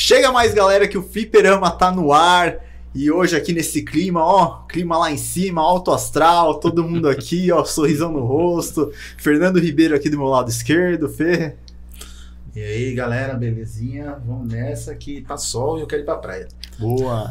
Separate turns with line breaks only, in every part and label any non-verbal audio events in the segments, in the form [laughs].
Chega mais, galera, que o Fliperama tá no ar. E hoje aqui nesse clima, ó, clima lá em cima, alto astral, todo mundo [laughs] aqui, ó, sorrisão no rosto. Fernando Ribeiro aqui do meu lado esquerdo, Fê.
E aí, galera, belezinha? Vamos nessa que tá sol e eu quero ir pra praia.
Boa.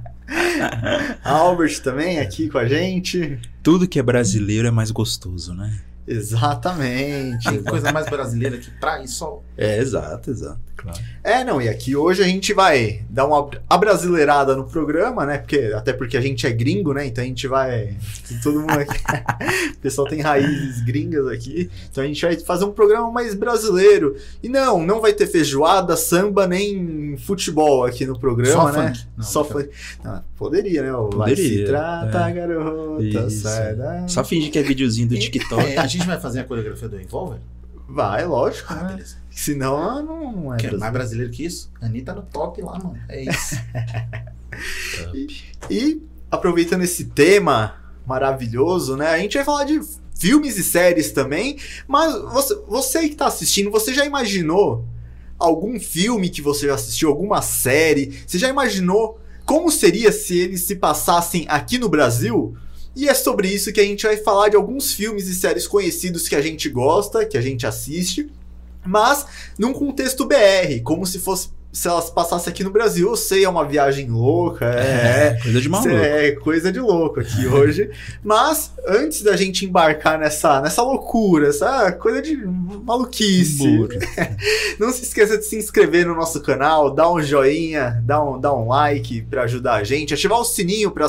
[laughs] Albert também aqui com a gente.
Tudo que é brasileiro é mais gostoso, né?
Exatamente. [laughs]
Tem coisa mais brasileira que praia e sol.
É, exato, exato, claro.
É, não, e aqui hoje a gente vai dar uma abrasileirada no programa, né? Porque, até porque a gente é gringo, né? Então a gente vai. Todo mundo aqui. [laughs] o pessoal tem raízes gringas aqui. Então a gente vai fazer um programa mais brasileiro. E não, não vai ter feijoada, samba, nem futebol aqui no programa,
Só
né?
funk. Não,
Só funk. Não, poderia, né? O Vai se
Poderia,
trata,
é.
garota,
Isso.
sai da...
Só fingir que é videozinho do [laughs] TikTok.
É, a gente vai fazer a coreografia do Envolver?
Vai, lógico.
Ah, beleza.
Senão não, não é
Que
brasileiro.
mais brasileiro que isso? A Anitta no top lá, mano. É isso. [laughs]
E aproveitando esse tema maravilhoso, né? A gente vai falar de filmes e séries também, mas você, você que tá assistindo, você já imaginou algum filme que você já assistiu, alguma série? Você já imaginou como seria se eles se passassem aqui no Brasil? E é sobre isso que a gente vai falar de alguns filmes e séries conhecidos que a gente gosta, que a gente assiste, mas num contexto BR, como se fosse se elas passassem aqui no Brasil. Eu sei, é uma viagem louca, é,
É, coisa de maluco.
é coisa de louco aqui hoje. Mas antes da gente embarcar nessa, nessa loucura, essa coisa de maluquice, [laughs] não se esqueça de se inscrever no nosso canal, dar um joinha, dar um, dar um like para ajudar a gente, ativar o sininho para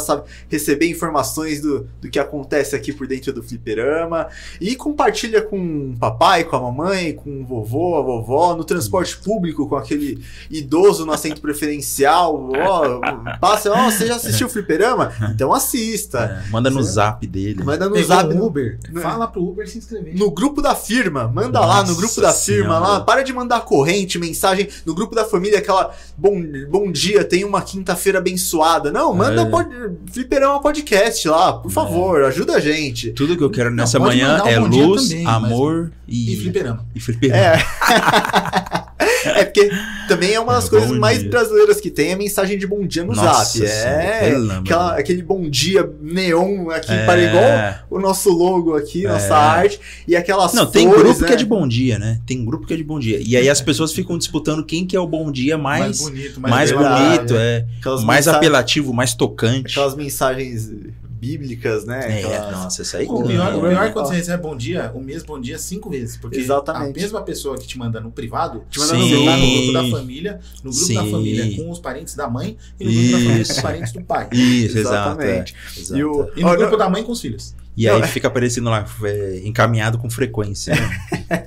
receber informações do, do que acontece aqui por dentro do Fliperama e compartilha com o papai, com a mamãe, com o vovô, a vovó, no transporte público com aquele idoso no assento preferencial. Ó, passa, ó, você já assistiu o Fliperama? Então assista.
É, manda no zap dele.
Manda no
Pegou
zap.
o Uber.
no-
Fala pro Uber se inscrever.
No grupo da firma, manda lá no
Nossa
grupo da firma
Senhora.
lá, para de mandar corrente, mensagem no grupo da família, aquela bom, bom dia, tem uma quinta-feira abençoada. Não, manda
É.
pod, Fliperama Podcast lá, por favor, ajuda a gente.
Tudo que eu quero nessa
pode
manhã
um
é luz,
também, mas-
amor e,
E fliperama.
e fliperama.
É. [laughs] é porque também é uma das
É,
coisas mais
dia.
brasileiras que tem é mensagem de bom dia no
Nossa
zap. É. Aquela- aquele bom dia neon aqui,
É.
para igual o nosso logo aqui, nossa
É.
arte. E aquelas
Não, tem
flores,
grupo que
né?
é de bom dia, né? Tem grupo que é de bom dia. E aí as pessoas ficam disputando quem que é o bom dia mais,
bonito,
mais
verdade,
bonito, é, mais apelativo, mais tocante.
Aquelas mensagens bíblicas, né?
É,
Aquelas-
nossa, isso aí.
O pior, o
É.
pior é quando você recebe bom dia, o mesmo bom dia cinco vezes. Porque
Exatamente.
a mesma pessoa que te manda no privado,
Te manda
Sim.
no
tá no
grupo.
da família, no grupo da
Sim.
família com os parentes da mãe e no grupo da família com os
Isso.
parentes do pai.
Isso,
Exatamente.
exatamente. Exato.
E, o,
E no
Ó,
grupo da mãe com os filhos.
E aí
Não,
fica aparecendo lá, é, encaminhado com frequência. né?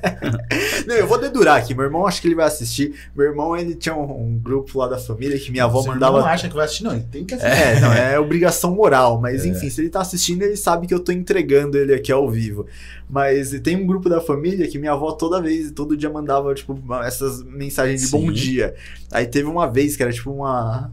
[laughs]
não, eu vou dedurar aqui. Meu irmão, acho que ele vai assistir. Meu irmão, ele tinha um, um grupo lá da família que minha avó
Você
mandava.
não acha que vai assistir, não. Ele tem que assistir.
É, não, é obrigação moral, mas enfim, se ele tá assistindo, ele sabe que eu tô entregando ele aqui ao vivo. Mas tem um grupo da família que minha avó toda vez, todo dia mandava, tipo, essas mensagens de bom
Sim.
dia. Aí teve uma vez que era tipo uma.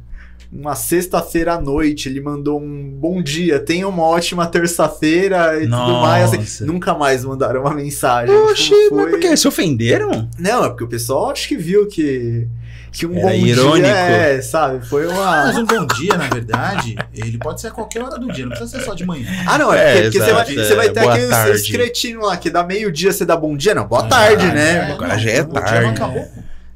Uma sexta-feira à noite, ele mandou um bom dia, tenha uma ótima terça-feira e tudo mais. assim.
Nossa.
nunca mais mandaram uma mensagem.
Oxi,
Tipo,
mas por quê? Se ofenderam?
Não, é porque o pessoal acho que viu que. Que um
Era
bom
irônico.
dia. É, sabe? Foi
Mas
uma.
um bom dia, na verdade, ele pode ser a qualquer hora do dia, não precisa ser só de manhã.
Ah, não, é,
É,
porque, porque você, vai,
exato,
você vai
é,
ter aqueles,
tarde.
cretinos lá que dá meio-dia você dá bom dia. Não, boa
Ah,
tarde,
é,
né?
agora já é
o dia não
tarde.
acabou.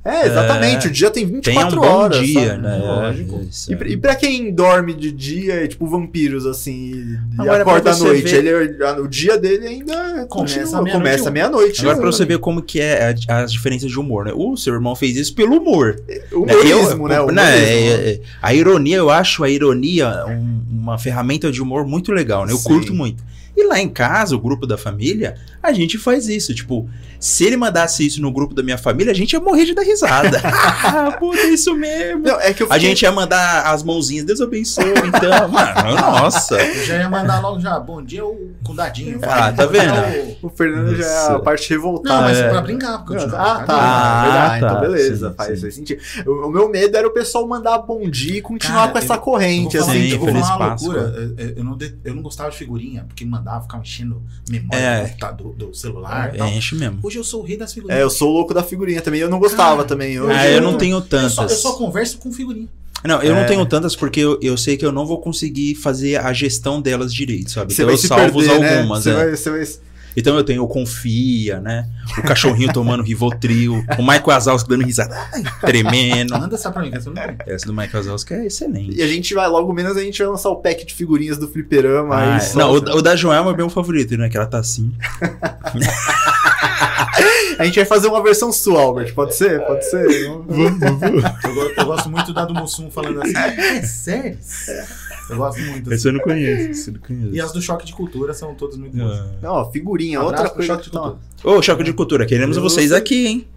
É, exatamente.
É.
O dia tem
Tenha
24
um bom
horas.
dia,
sabe?
né?
Lógico.
Isso.
E, pra- e pra quem dorme de dia, é tipo vampiros, assim, e
Agora,
acorda à noite,
ver-
ele, o dia dele ainda
Começa meia-noite
começa
um.
à meia-noite.
Agora pra você ver como que é a- as diferenças de humor, né? O seu irmão fez isso pelo humor.
O humorismo,
Eu-
né? O
né,
humorismo.
é- é- a ironia, eu acho a ironia um- uma ferramenta de humor muito legal, né? Eu
Sim.
curto muito. E lá em casa, o grupo da família, a gente faz isso. Tipo, se ele mandasse isso no grupo da minha família, a gente ia morrer de dar risada. [laughs] ah, puta, é isso mesmo.
Não, é que eu
A
fiquei-
gente ia mandar as mãozinhas, Deus abençoe, então, [laughs] mano, nossa.
Eu já ia mandar logo já, bom dia o- com dadinho.
Ah,
vai.
tá vendo?
O-
O Fernando já é a parte revoltada.
Não, mas
É.
pra brincar, porque eu te-
Ah, tá.
Ah,
verdade.
tá.
Então, beleza.
Sim,
faz,
sim.
sentido. O, o meu medo era o pessoal mandar bom dia e continuar
Cara,
com essa
eu-
corrente,
Eu vou falar,
assim.
Sim,
eu vou
Feliz
falar uma loucura. Eu, eu- eu não de- eu não gostava de figurinha, porque, mano, mandar, ficar enchendo memória
É.
do computador, do celular.
É,
tal.
enche mesmo.
Hoje eu sou o rei das figurinhas.
É, eu sou louco da figurinha também. Eu não gostava
Cara,
também.
eu-
Hoje
Ah, eu não
eu-
tenho
Eu
tantas.
só, eu só converso com figurinha.
Não, eu
É.
não tenho tantas porque eu, eu sei que eu não vou conseguir fazer a gestão delas direito, sabe?
Você
então
vai
eu
se
salvo
perder, né?
algumas,
Você
é.
vai, você vai...
Então eu tenho o Confia, né? O cachorrinho [laughs] tomando Rivotril, o Michael Wazowski dando risada, ai, tremendo.
Manda essa pra mim, que essa eu não tem.
Essa do Michael Wazowski é excelente.
E a gente vai, logo menos, a gente vai lançar o pack de figurinhas do fliperama.
Ah,
aí
é. não, o, o da Joelma é meu favorito, né? Que ela tá assim. [laughs]
A gente vai fazer uma versão sua, Albert. Pode ser? Pode ser?
Eu, go- eu gosto muito da do Mussum falando assim. É sério? Eu gosto muito. assim.
Esse eu não conheço, esse eu não conheço.
E as do Choque de Cultura são todas muito boas.
Ah.
Não, ó, figurinha,
Abraço
outra coisa.
Choque de
que tá-
Cultura.
Ô, Choque de Cultura, queremos
Eu
vocês
sei.
aqui, hein?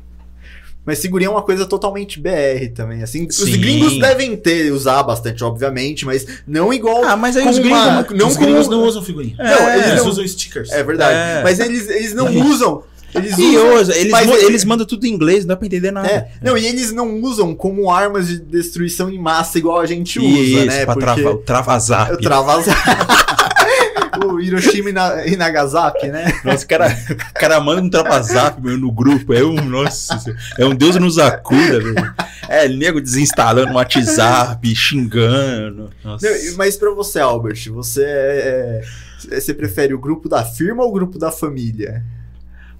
Mas figurinha é uma coisa totalmente BR também. Assim, os
Sim.
gringos devem ter, usar bastante, obviamente, mas não igual.
Ah, mas aí os gringos...
uma- não
Os gringos não usam figurinha.
É,
Não, eles
Eles
não-
usam stickers.
É verdade.
É.
Mas eles, eles não usam. Eles
E
usam.
ouça, eles,
mas ele-
eles mandam tudo em inglês, não dá pra entender nada.
É, não, e eles não usam como armas de destruição em massa igual a gente usa,
Isso,
né?
pra
Porque
travar, o travazap.
eu [laughs] o Hiroshima e Na- e Nagasaki, né?
Nossa, o cara, o cara manda um travazap meu, no grupo. É um, nossa, é um Deus nos acuda, velho. É, nego desinstalando o WhatsApp, xingando. Nossa.
Não, mas pra você, Albert, você é, é- você prefere o grupo da firma ou o grupo da família?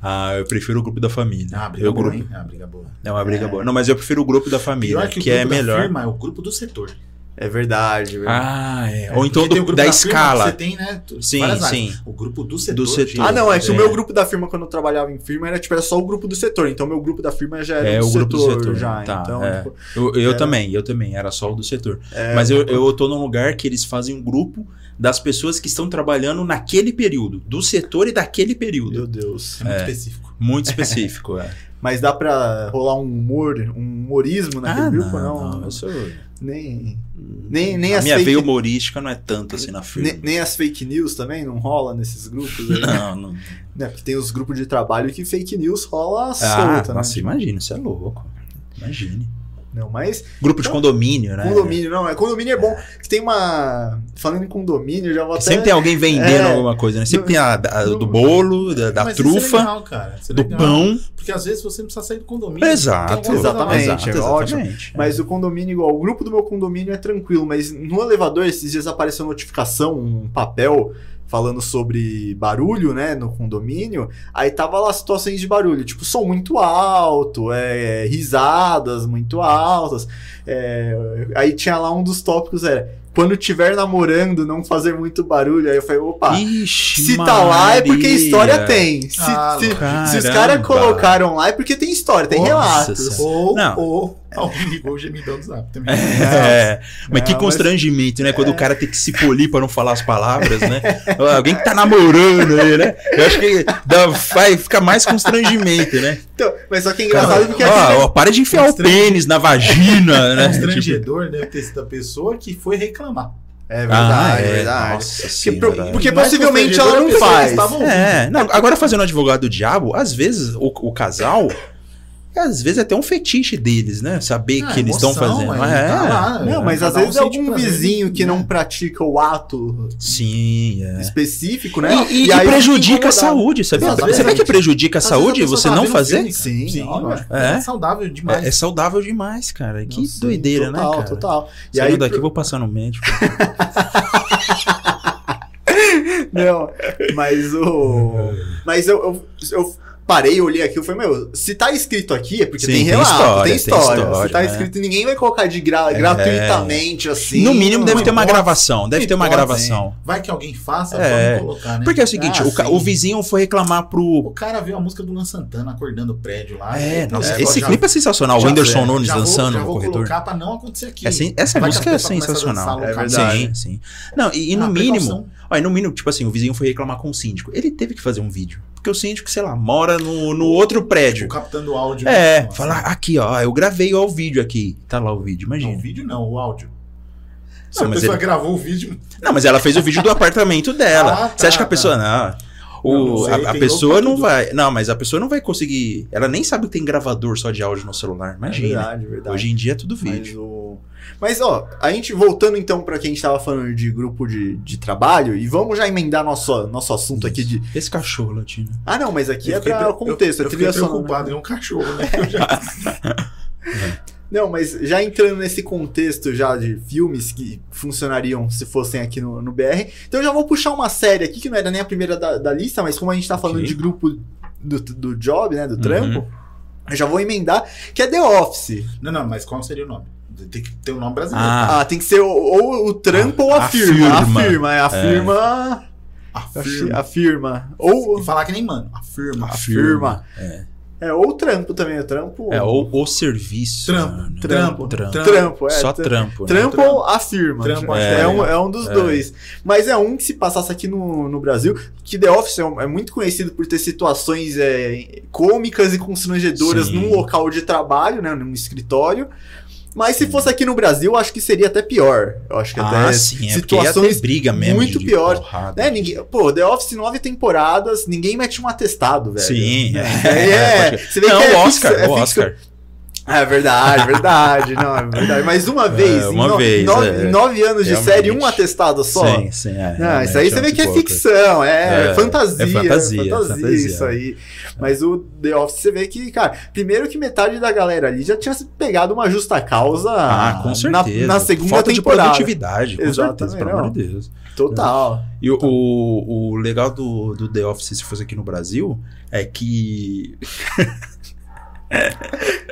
Ah, eu prefiro o grupo da família.
Ah, briga
eu,
boa,
grupo,
hein? Ah, briga boa.
É uma briga boa. Não, mas eu prefiro o grupo da família,
Pior
que,
que,
é melhor.
firma é o grupo do setor.
É verdade, verdade.
Ah, é.
É,
Ou então do-
o grupo
da,
firma que
escala.
Você tem, né?
Sim,
várias áreas.
sim.
O grupo do setor.
Do setor.
Ah, não, é que o
É.
meu grupo da firma, quando eu trabalhava em firma, era tipo, era só o grupo do setor. Então, meu grupo da firma já era
É,
do,
o grupo do
setor,
setor,
já.
tá,
então,
é.
tipo,
Eu, eu
Era-
também, eu também, era só o do setor.
é,
Mas eu, eu tô num lugar que eles fazem um grupo das pessoas que estão trabalhando naquele período, do setor e daquele período.
Meu Deus.
É muito
É.
específico.
Muito [laughs] específico, é.
Mas dá pra rolar um humor, um humorismo naquele
Ah,
grupo?
não,
Não,
não, eu sou...
Nem, nem, nem
a
as
minha
fake,
veia humorística não é tanto assim na firma.
nem, nem as fake news também não rola nesses grupos aí? [laughs]
Não, não.
Né, Porque tem os grupos de trabalho que fake news rola
Ah,
solta,
nossa,
né?
imagina, isso é louco. Imagine.
Não, mas
Grupo de
Então,
condomínio, né?
condomínio, não, é condomínio é bom. Que tem uma. Falando em condomínio, já vou até.
Sempre tem alguém vendendo
É.
alguma coisa, né? Sempre tem a,
não-
do bolo, da, da
é
trufa,
legal, cara. Isso é
do
legal.
pão.
Porque às vezes você não precisa sair do condomínio.
Exato.
coisa lá.
Exatamente. é ótimo.
exatamente.
Mas o condomínio, igual, o grupo do meu condomínio é tranquilo, mas no elevador esses dias apareceu notificação, um papel falando sobre barulho, né, no condomínio. Aí tava lá situações de barulho, tipo som muito alto, é, risadas muito altas. é, aí tinha lá um dos tópicos era quando tiver namorando não fazer muito barulho. Aí eu falei, opa.
Ixi,
Se tá lá é porque
Maria.
história tem. Se,
Ah,
se- se os caras colocaram lá é porque tem história, tem
Nossa
relatos.
Ou,
Não.
ou [laughs] alguém ligou o gemidão do zap também.
É, mas que constrangimento, né? Quando o cara tem que se polir pra não falar as palavras, né? [laughs] Alguém que tá namorando aí, né? Eu acho que dá, vai ficar mais constrangimento, né?
Então, mas só que é engraçado porque
Ó,
aquele-
ó, para de enfiar o pênis na vagina, né? Tipo,
Constrangedor deve ter sido a pessoa que foi reclamar.
É verdade,
ah,
é
é,
verdade.
Nossa
Porque,
senhora.
porque
Mais
possivelmente
constrangedor
ela
é
não faz.
É, não, agora fazendo advogado do diabo, às vezes o, o casal, às vezes é até um fetiche deles, né? Saber
Ah,
que eles estão fazendo.
aí
É,
tá lá,
Não, mas
cada
às
um
vezes é algum
prazer,
vizinho que
né?
não pratica o ato
sim, é.
específico, né?
E, e- e
aí fica
prejudica a saúde, sabia?
Exatamente.
Sabia que prejudica a
Às
saúde
pessoa
você
tá
não fazer?
filme,
Sim,
Sim.
É.
É saudável demais.
É, é saudável demais, cara. Que
Nossa,
doideira,
total,
né, cara?
Total, E
Saindo
aí,
daqui, eu vou passar no médico. [laughs]
não, mas o... [laughs] Mas eu, eu, eu parei, olhei aqui, eu falei, meu, se tá escrito aqui é porque
Sim,
tem
tem
relato,
história,
tem
tem
história.
história,
se tá
né?
escrito, ninguém vai colocar de gra-
É.
gratuitamente, assim.
no mínimo deve ter uma
hipótese.
gravação. Deve ter uma
Hipótese.
gravação.
Vai que alguém faça,
É.
vamos colocar, né?
Porque é o seguinte,
Ah,
o, ca- o vizinho foi reclamar
O
pro.
cara viu a música do Luan Santana acordando o prédio lá.
É,
e,
nossa,
pô,
esse
já-
clipe é sensacional. O Whindersson
é,
Nunes
já vou-
dançando
já
no
vou
corredor.
colocar pra não acontecer aqui.
É essa
que
música é sensacional.
É verdade.
Sim, sim. Não, e, e no mínimo. e no mínimo, tipo assim, o vizinho foi reclamar com o síndico. Ele teve que fazer um vídeo. Porque o síndico, sei lá, mora no, no outro prédio.
Tipo, captando áudio.
É, falar, aqui, ó, eu gravei ó, o vídeo aqui. Tá lá o vídeo,
Não,
imagina.
o vídeo não, o áudio. Se
Não,
a
mas
pessoa
ele-
gravou o vídeo.
Não, mas ela fez o vídeo do apartamento [laughs] dela.
Ah,
Você acha que a
tá,
pessoa. Não. O,
Não, não sei,
a, a pessoa não
tudo.
vai. Não, mas a pessoa não vai conseguir. Ela nem sabe que tem gravador só de áudio no celular.
É
Imagina.
verdade, verdade.
Hoje em dia é tudo
Mas
vídeo.
o... Mas, ó, a gente voltando então pra quem a gente tava falando de grupo de, de trabalho, e vamos já emendar nosso, nosso assunto aqui de.
Esse cachorro latino.
Ah, não, mas aqui
Eu
é pra
pre-
contexto,
eu,
é
eu fiquei preocupado, é um cachorro, né? Eu [laughs] já-
Não, mas já entrando nesse contexto já de filmes que funcionariam se fossem aqui no, no BR, então eu já vou puxar uma série aqui que não era nem a primeira da, da lista, mas como a gente tá falando
Ok.
de grupo do, do job, né, do
Uhum.
trampo, eu já vou emendar, que é The Office.
Não, não, mas qual seria o nome? Tem que ter um nome brasileiro.
Ah.
Ah, tem que ser ou, ou o trampo ou a,
a
firma. A
firma.
é a firma.
Afirma.
A firma. Ou
E falar que nem mano. Afirma.
a firma.
É.
É, ou o trampo também, o trampo.
É, ou, ou serviço.
Trampo,
mano.
trampo,
trampo.
trampo.
Trampo, é.
Só trampo. né?
Trampo
Trampo.
ou a firma.
Trampo,
é,
que
um,
é.
é um dos
É.
dois. Mas é um que se passasse aqui no, no Brasil, que The Office é, um- é muito conhecido por ter situações é, cômicas e constrangedoras
Sim.
num local de trabalho, né, num escritório. Mas se fosse aqui no Brasil, acho que seria até pior. Eu acho que
Ah,
até
sim. É porque ia ter
situações
briga mesmo.
muito
porrada.
né, ninguém, pô, The Office nove temporadas, ninguém mete um atestado, velho.
Sim, [laughs]
É,
é.
é,
Pode-
você vê
Não,
que é
o Oscar,
ficção- é
o Oscar. [laughs]
É verdade, verdade. Não, é verdade. Mas uma [laughs] vez, em
uma
no-
vez,
nove,
é.
em nove anos de
Realmente.
série, um atestado só.
Sim, sim. É,
Não, isso aí
realmente
você vê que é ficção, é,
É,
fantasia.
é fantasia,
fantasia,
fantasia.
isso aí. Mas o The Office você vê que, cara, primeiro que metade da galera ali já tinha pegado uma justa causa
Ah, com
na,
certeza.
na segunda
Falta
temporada.
de produtividade, com
Exatamente,
certeza, pelo amor de Deus.
Total.
E o, o, o legal do, do The Office, se fosse aqui no Brasil, é que. [laughs] [laughs]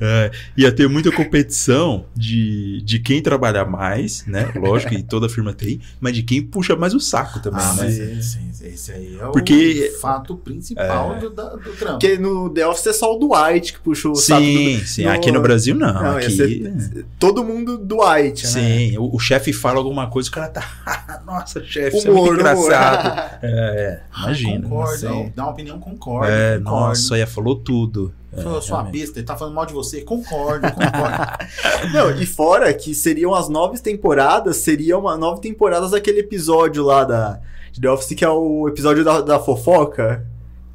É, ia ter muita competição de, de quem trabalhar mais, né? Lógico que toda firma tem, mas de quem puxa mais o saco também,
Ah,
né?
mas
Sim.
esse, aí é
Porque-
o fato principal
É.
do, do trampo.
Porque no The Office é só o Dwight que puxou o saco do,
Sim, sim.
no-
Aqui no Brasil não.
Não,
aqui.
ser todo mundo Dwight, né?
Sim, o, o chefe fala alguma coisa, o cara tá. [laughs] Nossa, chefe, isso é muito engraçado. [laughs] É,
Ah,
imagina.
Concordo,
sim.
dá uma opinião, concordo.
É,
concordo.
nossa, aí falou tudo. É,
Falou, sua besta, ele tá falando mal de você. Concordo, concordo. [laughs]
Não, e fora que seriam as nove temporadas, seriam uma nove temporadas daquele episódio lá da de The Office, que é o episódio da, da fofoca.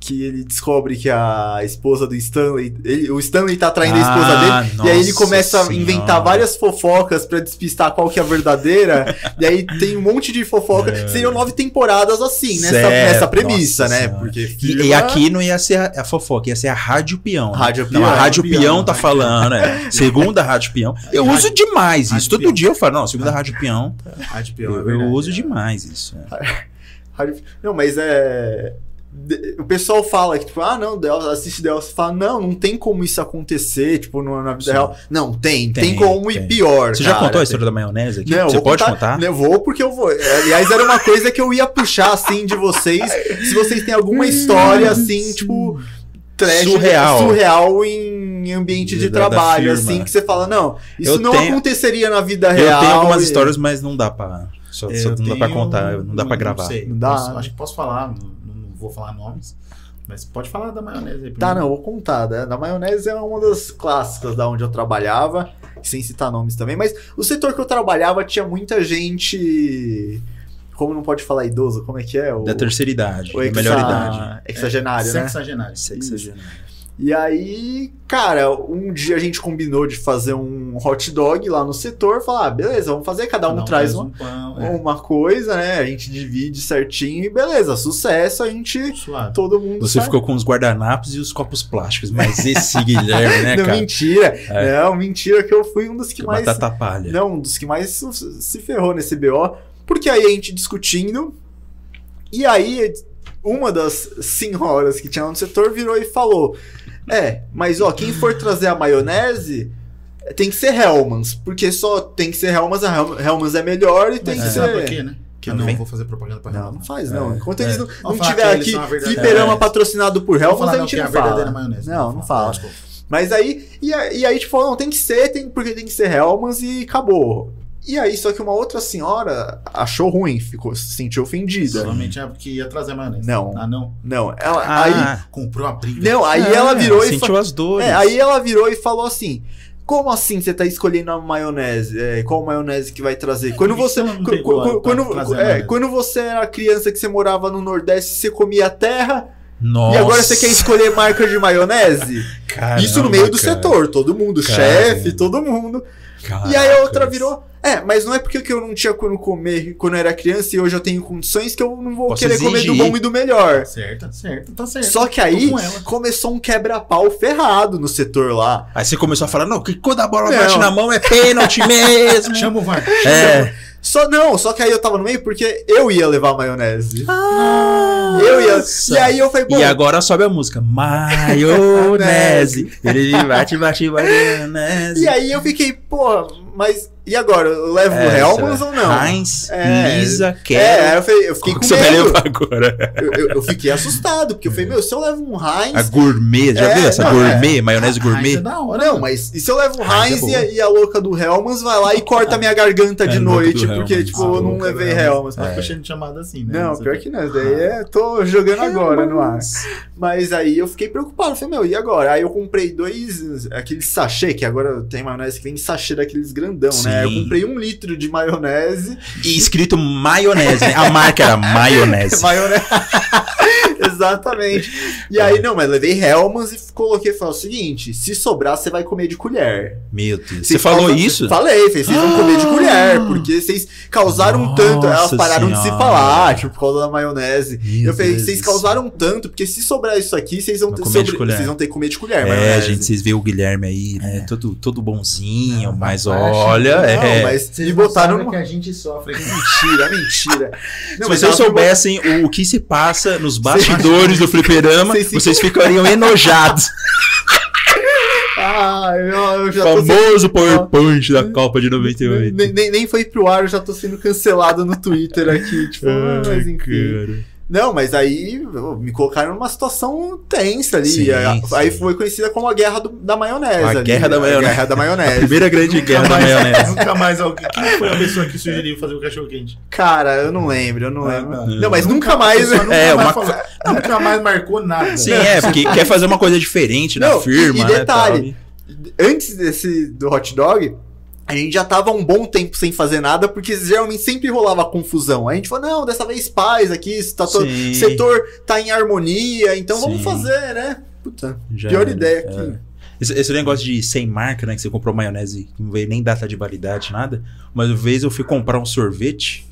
Que ele descobre que a esposa do Stanley. ele- o Stanley tá traindo a esposa
Ah,
dele. e aí ele começa a
senhora.
inventar várias fofocas pra despistar qual que é a verdadeira. [laughs] e aí tem um monte de fofoca.
É.
Seriam nove temporadas assim, nessa,
Certo,
nessa premissa, né?
senhora.
Porque
E,
firma-
e aqui não ia ser a, a fofoca, ia ser a Rádio Peão. né?
Rádio
Não,
Peão,
a Rádio
Peão,
Peão tá
Rádio
falando, é. [laughs] Segunda Rádio Peão. Eu
Rádio-
uso demais isso.
Rádio
Todo dia eu falo, não, segunda Rádio Peão.
Rádio
Eu,
Peão, é
eu
verdade,
uso
é.
demais isso. é. [laughs]
Rádio- Não, mas é. O pessoal fala que, tipo, ah, não, Office- assiste Office, fala, não, não tem como isso acontecer, tipo, na vida
Sim.
real. Não, tem, tem,
Tem,
como
tem.
e pior.
Você já
cara,
contou a
tem.
história da maionese aqui?
Não,
Você
vou
pode
contar,
contar?
Eu vou porque eu vou. Aliás, era uma coisa que eu ia puxar, assim, de vocês. [laughs] Se vocês têm alguma história, assim, tipo, trash,
Surreal.
surreal em ambiente de trabalho, assim, que você fala, não, isso
Eu
não
tenho-
aconteceria na vida
Eu
real.
tenho algumas
e-
histórias, mas não dá pra. Só, só
Eu
não dá pra contar, não dá pra gravar.
Não sei,
Não dá,
posso-
né?
acho que posso falar, não, não vou falar nomes. Mas pode falar da maionese aí.
Tá, não, vou contar. Né? Da maionese é uma das clássicas da onde eu trabalhava, sem citar nomes também, mas o setor que eu trabalhava tinha muita gente. Como não pode falar idoso, como é que é? O,
Da terceira idade,
o
da melhor idade.
Hexagenário, né?
Sexagenário.
Sexagenário.
E aí, cara, um dia a gente combinou de fazer um hot dog lá no setor, falar, ah, beleza, vamos fazer, cada um
Cada
traz uma,
um pão, é.
uma coisa, né? A gente divide certinho e beleza, sucesso, a gente.
Suave.
Todo mundo
Você
sai-
ficou com os guardanapos e os copos plásticos, mas esse Guilherme, né, [laughs]
Não,
cara?
mentira.
É.
Não, mentira que eu fui um dos que,
Que
mais.
batata palha.
Não, um dos que mais se se ferrou nesse BO. Porque aí a gente discutindo. E aí, uma das senhoras que tinha lá no setor virou e falou: É, mas ó, quem for trazer a maionese. Tem que ser Hellmann's, porque só tem que ser Hellmann's, a Hel- Hellmann's é melhor e tem
Mas
que
você sabe por
ser.
quê, né? Que
Ah,
eu não
vem.
vou fazer propaganda pra
Não,
Hellmann's.
não faz não.
É,
Enquanto
é.
eles não,
Vamos
não
falar
tiver aqui fliperama
É.
patrocinado por
falar
a
não,
gente
que é
não
a
fala.
verdadeira maionese.
Não, não fala.
Desculpa.
Mas aí, e, a- e aí, tipo, falou, não, tem que ser, tem, porque tem que ser Hellmann's e acabou. E aí, só que uma outra senhora achou ruim, ficou, se sentiu ofendida.
Provavelmente é porque ia trazer maionese.
Não.
Ah, não?
Não, ela,
Ah,
aí,
Comprou a briga.
não, aí
É,
ela virou e
sentiu as dores.
É, aí ela virou e falou assim: Como assim você tá escolhendo a maionese? É, qual maionese que vai trazer? Quando
por que
você. quando,
trazer a
é, quando você era criança que você morava no Nordeste, você comia terra
Nossa.
e agora você quer escolher marca de maionese? Isso no meio do
cara.
setor, todo mundo,
Caramba.
chefe, todo mundo. e aí a
Caracas.
outra virou. É, mas não é porque que eu não tinha quando comer quando eu era criança e hoje eu tenho condições que eu não vou
Posso
querer comer do
exigir.
bom e do melhor.
Certo, certo, tá certo.
Só que aí
com
começou um quebra-pau ferrado no setor lá.
Aí você começou a falar, não, que quando a bola
Não.
bate na mão é pênalti [laughs] mesmo.
Chama o VAR.
É.
Só não, só que aí eu tava no meio porque eu ia levar maionese.
Ah,
eu ia.
nossa.
E aí eu falei, bom,
E agora sobe a música. [laughs] Maionese. Ele bate, bate, maionese.
e aí eu fiquei, pô, mas e agora? Eu levo
É,
Helmans
você-
ou não?
Heinz,
É.
Lisa,
É,
Quero.
aí eu, falei, eu fiquei com
que você vai
medo.
levar agora?
Eu, eu- eu fiquei assustado, porque eu falei, meu, se eu levo um Heinz.
A gourmet, já
É,
viu essa
não,
gourmet? Maionese
Ah,
gourmet?
é da hora.
Não, mas e se eu levo um
Heinz é
Heinz e, a, e a louca do Helmans vai lá e corta minha garganta
É,
de noite, porque,
Hellmann's.
tipo, eu não levei
né?
Helmans.
Mas
É.
ficou cheio de chamada assim, né?
Não, pior que não, daí é. tô jogando agora no ar. Mas aí eu fiquei preocupado, falei, meu, e agora? Aí eu comprei dois, aqueles sachê, que agora tem maionese que vem em sachê daqueles grandão, né? Eu
Sim.
comprei um litro de maionese.
E escrito maionese, né? A marca era maionese. [laughs]
maionese. [laughs] Exatamente. E aí, não, mas levei Helmans e coloquei e falei o seguinte: se sobrar, você vai comer de colher.
Meu Deus. Você falou isso?
Falei, falei, vocês vão comer de colher, porque vocês causaram tanto. Elas pararam de se
Senhora.
falar, tipo, por causa da maionese.
Meu
eu falei, vocês causaram tanto, porque se sobrar isso aqui, vocês vão, ter,
comer de
sobre-
colher.
vocês vão ter que comer de colher.
É,
maionese.
gente, vocês veem o Guilherme aí, né?
É.
Todo, todo bonzinho,
Não,
mas
mas
olha,
Não,
é.
mas
Vocês não
botaram numa.
que a gente sofre. [laughs]
Mentira, mentira. Não,
Se vocês soubessem o, o que se passa nos bastidores do fliperama,
Vocês
vocês ficariam enojados.
Ah, eu, eu já tô
Famoso PowerPoint da Copa de 98.
Nem, nem, nem foi pro ar, eu já tô sendo cancelado no Twitter aqui. Tipo, ah, mas enfim.
cara.
Não, mas aí me colocaram numa situação tensa ali.
Sim,
A-
sim.
Aí foi conhecida como a Guerra do- da Maionese.
A
ali,
Guerra da
né?
Maionese.
A Guerra da
A
Maionese.
primeira grande
Nunca
guerra da
mais-
maionese.
Nunca mais alguém. Quem foi a pessoa que sugeriu fazer o cachorro quente?
Cara, eu não lembro, eu não
Ah,
lembro.
tá.
Não, mas nunca, mais.
a pessoa Nunca,
É,
mais
uma-
falou- [laughs] nunca mais marcou nada.
Sim, é, porque quer fazer uma coisa diferente na
Não,
firma,
e- e
né,
detalhe, Antes desse do hot dog. A gente já tava um bom tempo sem fazer nada, porque geralmente sempre rolava confusão. Aí a gente falou, não, dessa vez paz aqui, tá todo, setor tá em harmonia, então vamos
Sim.
fazer, né? Puta,
Já
pior
era,
ideia
é.
aqui.
Esse, esse negócio de sem marca, né? Que você comprou maionese que não veio nem data de validade, nada. Mas uma vez eu fui comprar um sorvete.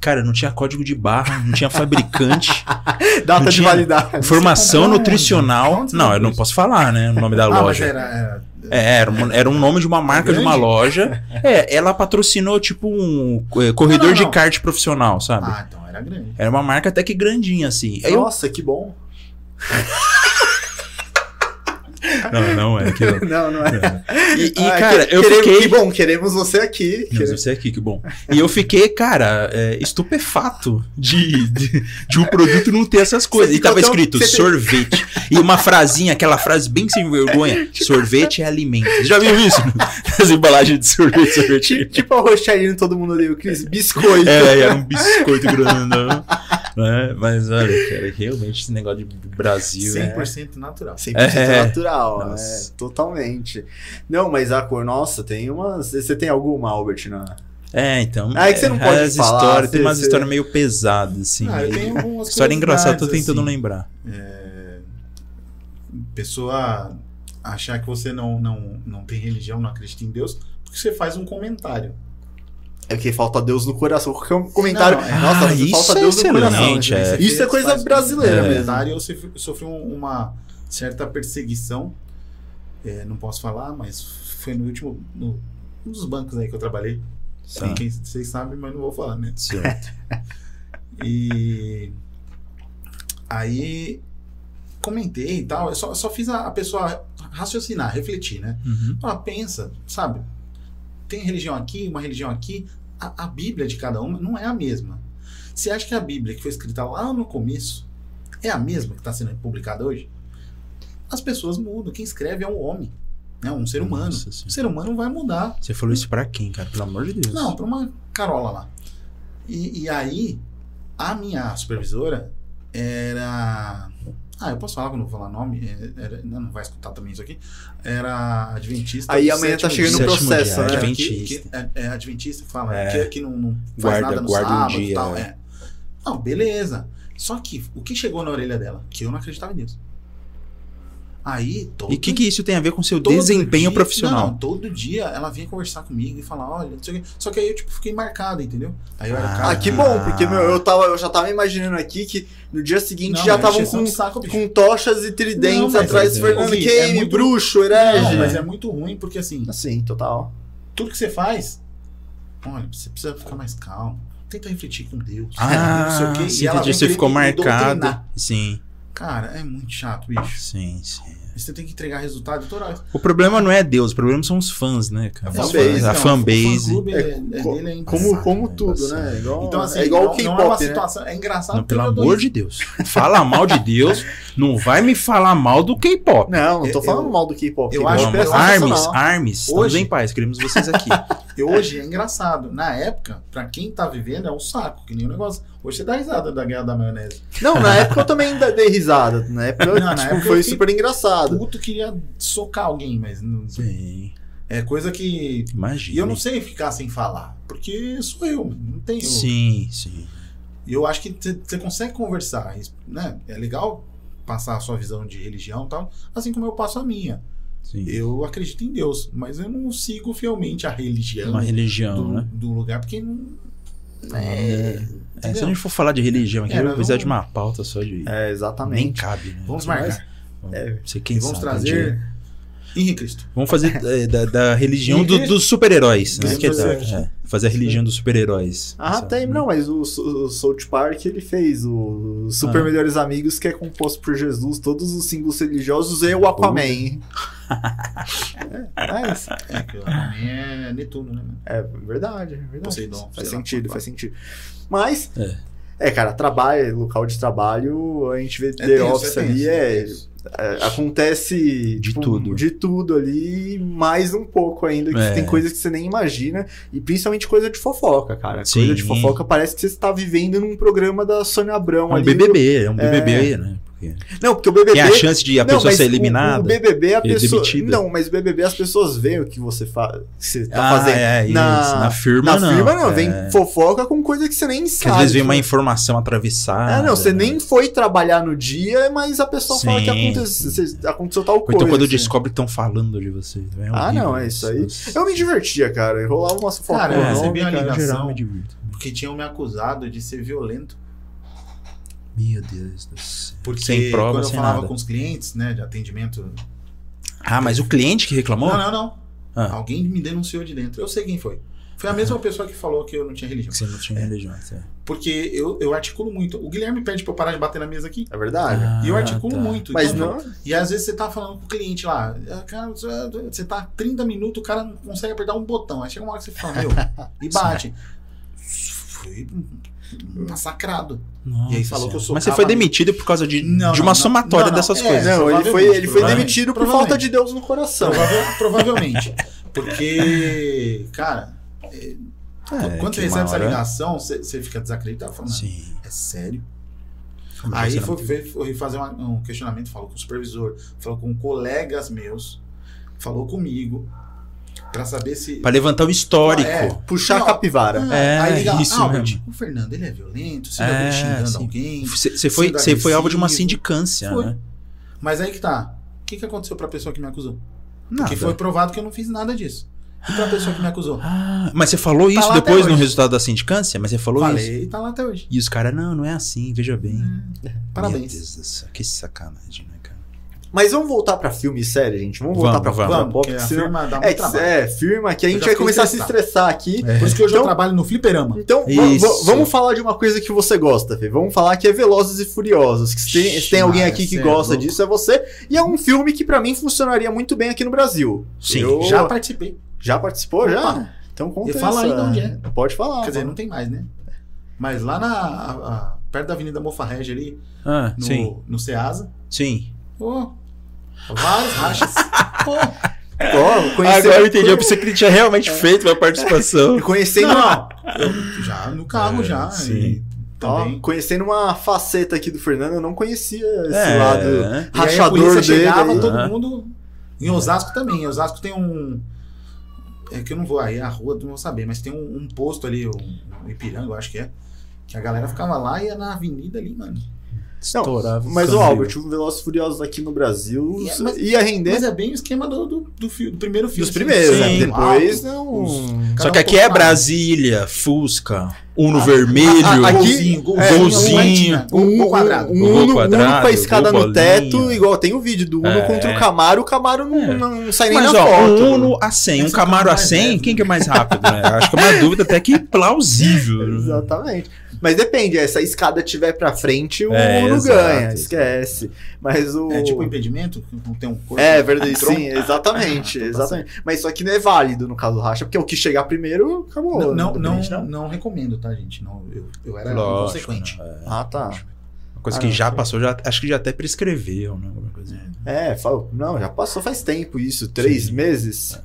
Cara, não tinha código de barra, não tinha fabricante, [laughs]
Data de
tinha
validade.
informação
comprou
nutricional. Não, eu não posso falar, né? O nome da
Ah, mas
loja.
era, era-
É, era, um, era um nome de uma marca de uma loja. [laughs] É, ela patrocinou, tipo, um é, corredor
Não, não,
de
não.
kart profissional, sabe?
Ah, então era grande.
Era uma marca até que grandinha, assim. Aí eu-
Nossa, que bom.
Não, não é. Que... [laughs]
Não, não é.
E, e,
Ah,
cara,
que-
eu
queremos-
fiquei.
Que bom, queremos você aqui.
Deus, você aqui, que bom. E eu fiquei, cara, é, estupefato de, de, de um produto não ter essas coisas. E tava
tão-
escrito
você tem-
sorvete. E uma frasinha, aquela frase bem sem vergonha: [laughs] sorvete é alimento. Você já viu isso? [laughs] As embalagens de sorvete, sorvete.
Tipo, tipo a Rochaline, todo mundo odeia o Cris. Biscoito.
É, era um biscoito grandão. né? Mas olha, cara, realmente esse negócio de Brasil. é-
100% natural.
100%
É.
natural,
Nossa.
Totalmente. Não, mas a cor, nossa, tem umas. Você tem alguma, Albert, na.
É, então.
Ah, é que você não pode
as
falar,
histórias, tem umas
você-
histórias meio pesadas, assim.
Ah, eu
meio- História engraçada, tô tentando
assim.
lembrar.
É, pessoa achar que você não, não, não tem religião, não acredita em Deus, porque você faz um comentário.
É que falta Deus no coração. Qualquer um comentário.
Não, é-
Nossa,
Ah,
falta
é
Deus no coração. né?
é.
Isso é coisa
Faz um
brasileira
É.
mesmo.
Eu sofri, um- uma certa perseguição. É, não posso falar, mas foi no último. No, um dos bancos aí que eu trabalhei.
Tá.
Quem, vocês sabem, mas não vou falar, né?
Certo. [laughs]
E aí comentei e tal. Eu só, só fiz a, a pessoa raciocinar, refletir, né?
Uhum.
Ela pensa, sabe? Tem religião aqui, uma religião aqui. A, a Bíblia de cada uma não é a mesma. Você acha que a Bíblia que foi escrita lá no começo é a mesma que está sendo publicada hoje? As pessoas mudam. Quem escreve é um homem, né? um ser humano.
Nossa
O ser humano vai mudar.
Você falou isso pra quem, cara? Pelo amor de Deus.
Não, para uma Carola lá. E, e aí, a minha supervisora era. Ah, eu posso falar que eu não vou falar nome? É, Era, não vai escutar também isso aqui. Era adventista.
Aí amanhã tá chegando
Sétimo
processo,
dia,
né?
Adventista.
Que, que, é, é adventista que fala,
É.
que, que não, não faz
Guarda-
nada no
guarda um
sábado e
dia,
tal.
é.
É. Não, beleza. Só que o que chegou na orelha dela? Que eu não acreditava em Deus. Aí, todo
E o que, que isso tem a ver com seu desempenho
dia-
profissional?
Não, todo dia ela vinha conversar comigo e falar, olha, não sei o quê. Só que aí eu, tipo, fiquei marcado, entendeu? Aí eu era
Ah,
cara.
Ah, que bom, porque meu, eu, tava, eu já tava imaginando aqui que no dia seguinte
Não,
já
é
estavam com,
saco,
com tochas e tridentes
Não,
atrás
é-
do Fernando Game,
é muito-
bruxo, herege.
Não, mas é muito ruim, porque assim,
Assim, total.
tudo que você faz, olha, você precisa ficar mais calmo. Tenta refletir com Deus.
Ah,
não sei o quê.
sim,
E ela
você ficou marcado. Sim,
Cara, é muito chato, bicho.
sim, sim.
Você tem que entregar resultado toda hora.
O problema não é Deus, o problema são os fãs, né, cara?
É
Os
fanbase,
fãs,
Não,
a fanbase.
É,
é- é é
Como, como
é
tudo,
embaçado.
né? Igual,
Então, assim,
é igual o
não é uma
K-pop, né?
situação. É engraçado
Não, pelo amor de Deus. Fala mal de Deus, não vai me falar mal do K-pop.
Não, não tô falando
eu-
mal do K-pop.
eu
K-pop
acho
é
que-
Armes. Armes, estamos
Hoje-
em paz, queremos vocês aqui. [laughs]
E hoje é engraçado. Na época, pra quem tá vivendo, é um saco, que nem o negócio. Hoje você dá risada da guerra da maionese.
Não, na época eu também dei risada. Na época,
Não, na
tipo,
época eu
foi super engraçado.
Puto queria socar alguém, mas não-
Sim,
é coisa que.
imagina.
E eu não sei ficar sem falar, porque sou eu, não tenho.
Sim, sim.
E eu acho que você- consegue conversar, né? É legal passar a sua visão de religião e tal, assim como eu passo a minha.
sim.
Eu acredito em Deus, mas eu não sigo fielmente a religião
Uma religião,
do,
né?
do lugar, porque não.
É, se a gente for falar de religião aqui,
É,
eu vou precisar
vamos-
de uma pauta só de.
É,
Nem
exatamente.
cabe, né?
Vamos
Mas-
marcar.
É,
Você quem
E vamos
sabe,
trazer. Henrique Cristo.
Vamos fazer [laughs] é, da, da religião do- dos super-heróis. Né? Que é,
fazer-
é, fazer a religião dos super-heróis.
Ah,
Essa-
tem, não, mas o, o South Park ele fez o Super
Ah.
Melhores Amigos, que é composto por Jesus, todos os símbolos religiosos e o Aquaman. [laughs] é, é isso.
É, que o Aquaman é Netuno, né? mano?
É verdade, é verdade.
Poseidon,
faz
sei lá
sentido, faz sentido. Mas,
É.
é. cara, trabalho, local de trabalho, a gente vê The
tenso,
Office
tenso,
ali, é. É, acontece
De
tipo,
tudo.
De tudo ali, mais um pouco ainda, que
É.
tem coisas que você nem imagina, e principalmente coisa de fofoca, cara.
Sim.
Coisa de fofoca parece que você está vivendo num programa da Sônia Abrão
É um
ali.
BBB, é um BBB, né? Porque
Não, porque o BBB...
tem a chance de a
Não,
pessoa ser eliminada.
O, BBB a
e
pessoa.
demitida.
Não, mas o BBB as pessoas veem o que você, fa... que você tá
ah,
fazendo.
é, isso.
na,
Na firma,
na
não.
firma não,
é.
vem fofoca com coisa que você nem
Que
sabe.
às vezes vem uma
né?
informação atravessada.
É, não, você
né?
nem foi trabalhar no dia, mas a pessoa fala que
Sim,
aconteceu,
sim.
aconteceu tal
Ou
coisa.
então quando
assim.
descobre que estão falando de você. É
Ah, não, é isso aí.
Nossa.
Eu me divertia, cara. Rolava uma fofoca.
Cara, eu
É,
recebi
em
ligação.
geral, me divirto.
Porque tinham me acusado de ser violento.
Meu Deus do céu.
Porque
sem prova,
quando eu
sem
falava
nada.
com os clientes, né, de atendimento.
Ah, mas o cliente que reclamou?
Não, não, não.
Ah.
Alguém me denunciou de dentro. Eu sei quem foi. Foi a mesma pessoa que falou que eu não tinha religião.
Que você não tinha religião. tá.
Porque eu, eu articulo muito. O Guilherme pede pra eu parar de bater na mesa aqui.
É verdade.
E eu
Ah,
articulo
tá.
muito.
mas
Então,
não.
E às vezes você tá falando com o cliente lá, "Ah, cara, você- você tá 30 minutos, o cara não consegue apertar um botão. Aí chega uma hora que você fala, meu, [laughs] e bate. Fui massacrado.
Nossa
E aí falou que eu sou
Mas você foi demitido por causa de,
Não,
de uma
não,
somatória
não,
dessas
É,
coisas.
Não, ele foi, ele foi demitido por falta de Deus no coração. [laughs]
Provavelmente. Porque, cara, é,
É,
quando você recebe essa
hora-
ligação, você, você fica desacreditado. Fala, "Mano,
Sim.
é sério?
Mas
Aí foi- foi fazer uma- um questionamento, falou com o supervisor, falou com colegas meus, falou comigo, pra saber se.
Pra levantar o histórico.
É.
Puxar a
Não.
capivara.
Ah,
É,
aí liga,
isso
Albert,
mesmo.
o Fernando, ele é violento, você
É,
xingando
sim.
alguém.
Você foi, foi alvo de uma sindicância,
Foi.
né?
Mas aí que tá. O que, que aconteceu pra pessoa que me acusou?
Nada.
Porque foi provado que eu não fiz nada disso. E pra pessoa que me acusou?
Ah, mas você falou
Tá
isso depois no resultado da sindicância? Mas você falou isso?
Falei e tá lá até hoje.
E os caras, não, não é assim, veja bem.
É. Parabéns.
Meu Deus do céu, que sacanagem, né?
Mas vamos voltar pra filme e série, gente. Vamos voltar
Vamos,
pra
vamos.
Vamos,
pop,
porque
senão-
firma dá muito
É,
trabalho.
é, firma que a
Eu
gente
já
vai começar a se
estressado.
estressar aqui.
Por isso que hoje eu
Então-
trabalho no fliperama.
Então, vamos falar de uma coisa que você gosta, Fê. Vamos falar que é Velozes e Furiosos. Que se tem, se tem alguém aqui que
é
gosta
louco.
disso, é você. E é um filme que pra mim funcionaria muito bem aqui no Brasil.
Sim,
Eu-
Já participei.
Já participou, já?
Opa.
Então conta
E fala aí de onde é.
Pode falar.
Quer dizer,
fala.
não tem mais, né? Mas lá na. a- a- perto da Avenida Mofarrege ali,
Ah,
no,
sim,
no Ceasa.
sim.
Pô, vários rachas. [laughs] Pô,
Ó, conhece-
Agora eu entendi, eu pensei que ele tinha realmente feito uma participação.
Conhecendo
não,
uma,
eu já no carro
É,
já.
sim.
E
ó,
também.
conhecendo uma faceta aqui do Fernando, eu não conhecia esse
É,
lado
aí a
rachador dele.
chegava,
aí.
todo mundo. Em Osasco também. Em Osasco tem um. É que eu não vou aí, a rua não vou saber, mas tem um, um posto ali, um, um Ipiranga, eu acho que é. Que a galera ficava lá e ia na avenida ali, mano.
Estourava.
Mas o Albert, o Velozes Furiosos aqui no Brasil
E é- mas-
ia render
Mas é bem o esquema do, do, do, fi- do primeiro filme.
dos primeiros, né?
Sim.
Depois
Alto,
não.
os-
Só que aqui é. Brasília, Fusca, Uno vermelho.
a- aqui-
Golzinho, golzinho,
golzinho,
golzinho,
Um,
gol quadrado.
um, Uno, Uno
quadrado,
com a escada no teto, igual tem o vídeo do Uno
É.
contra o Camaro, o Camaro não,
É.
não sai nem
Mas
na
ó,
foto.
um Uno a 100, um
é
Camaro a
mais
100,
leve.
quem que é mais rápido, né? Acho que é uma dúvida até que plausível. [laughs]
Exatamente. Mas depende, se a escada tiver pra frente, o
É,
Uno
exato,
ganha, esquece. Mas o.
É tipo um impedimento, que não tem um corpo.
É verdade,
tronco.
sim, exatamente,
Ah, [laughs] então tá
exatamente. Mas isso aqui não é válido no caso do racha, porque o que chegar primeiro acabou.
Não, não, não, não recomendo, tá, gente? Não, eu, eu era
Lógico,
inconsequente.
né? É.
Ah, tá.
Uma coisa
Ah,
que já passou, já, acho que já até prescreveu, né? alguma coisa.
É, fala, não, já passou faz tempo isso, três
Sim.
meses.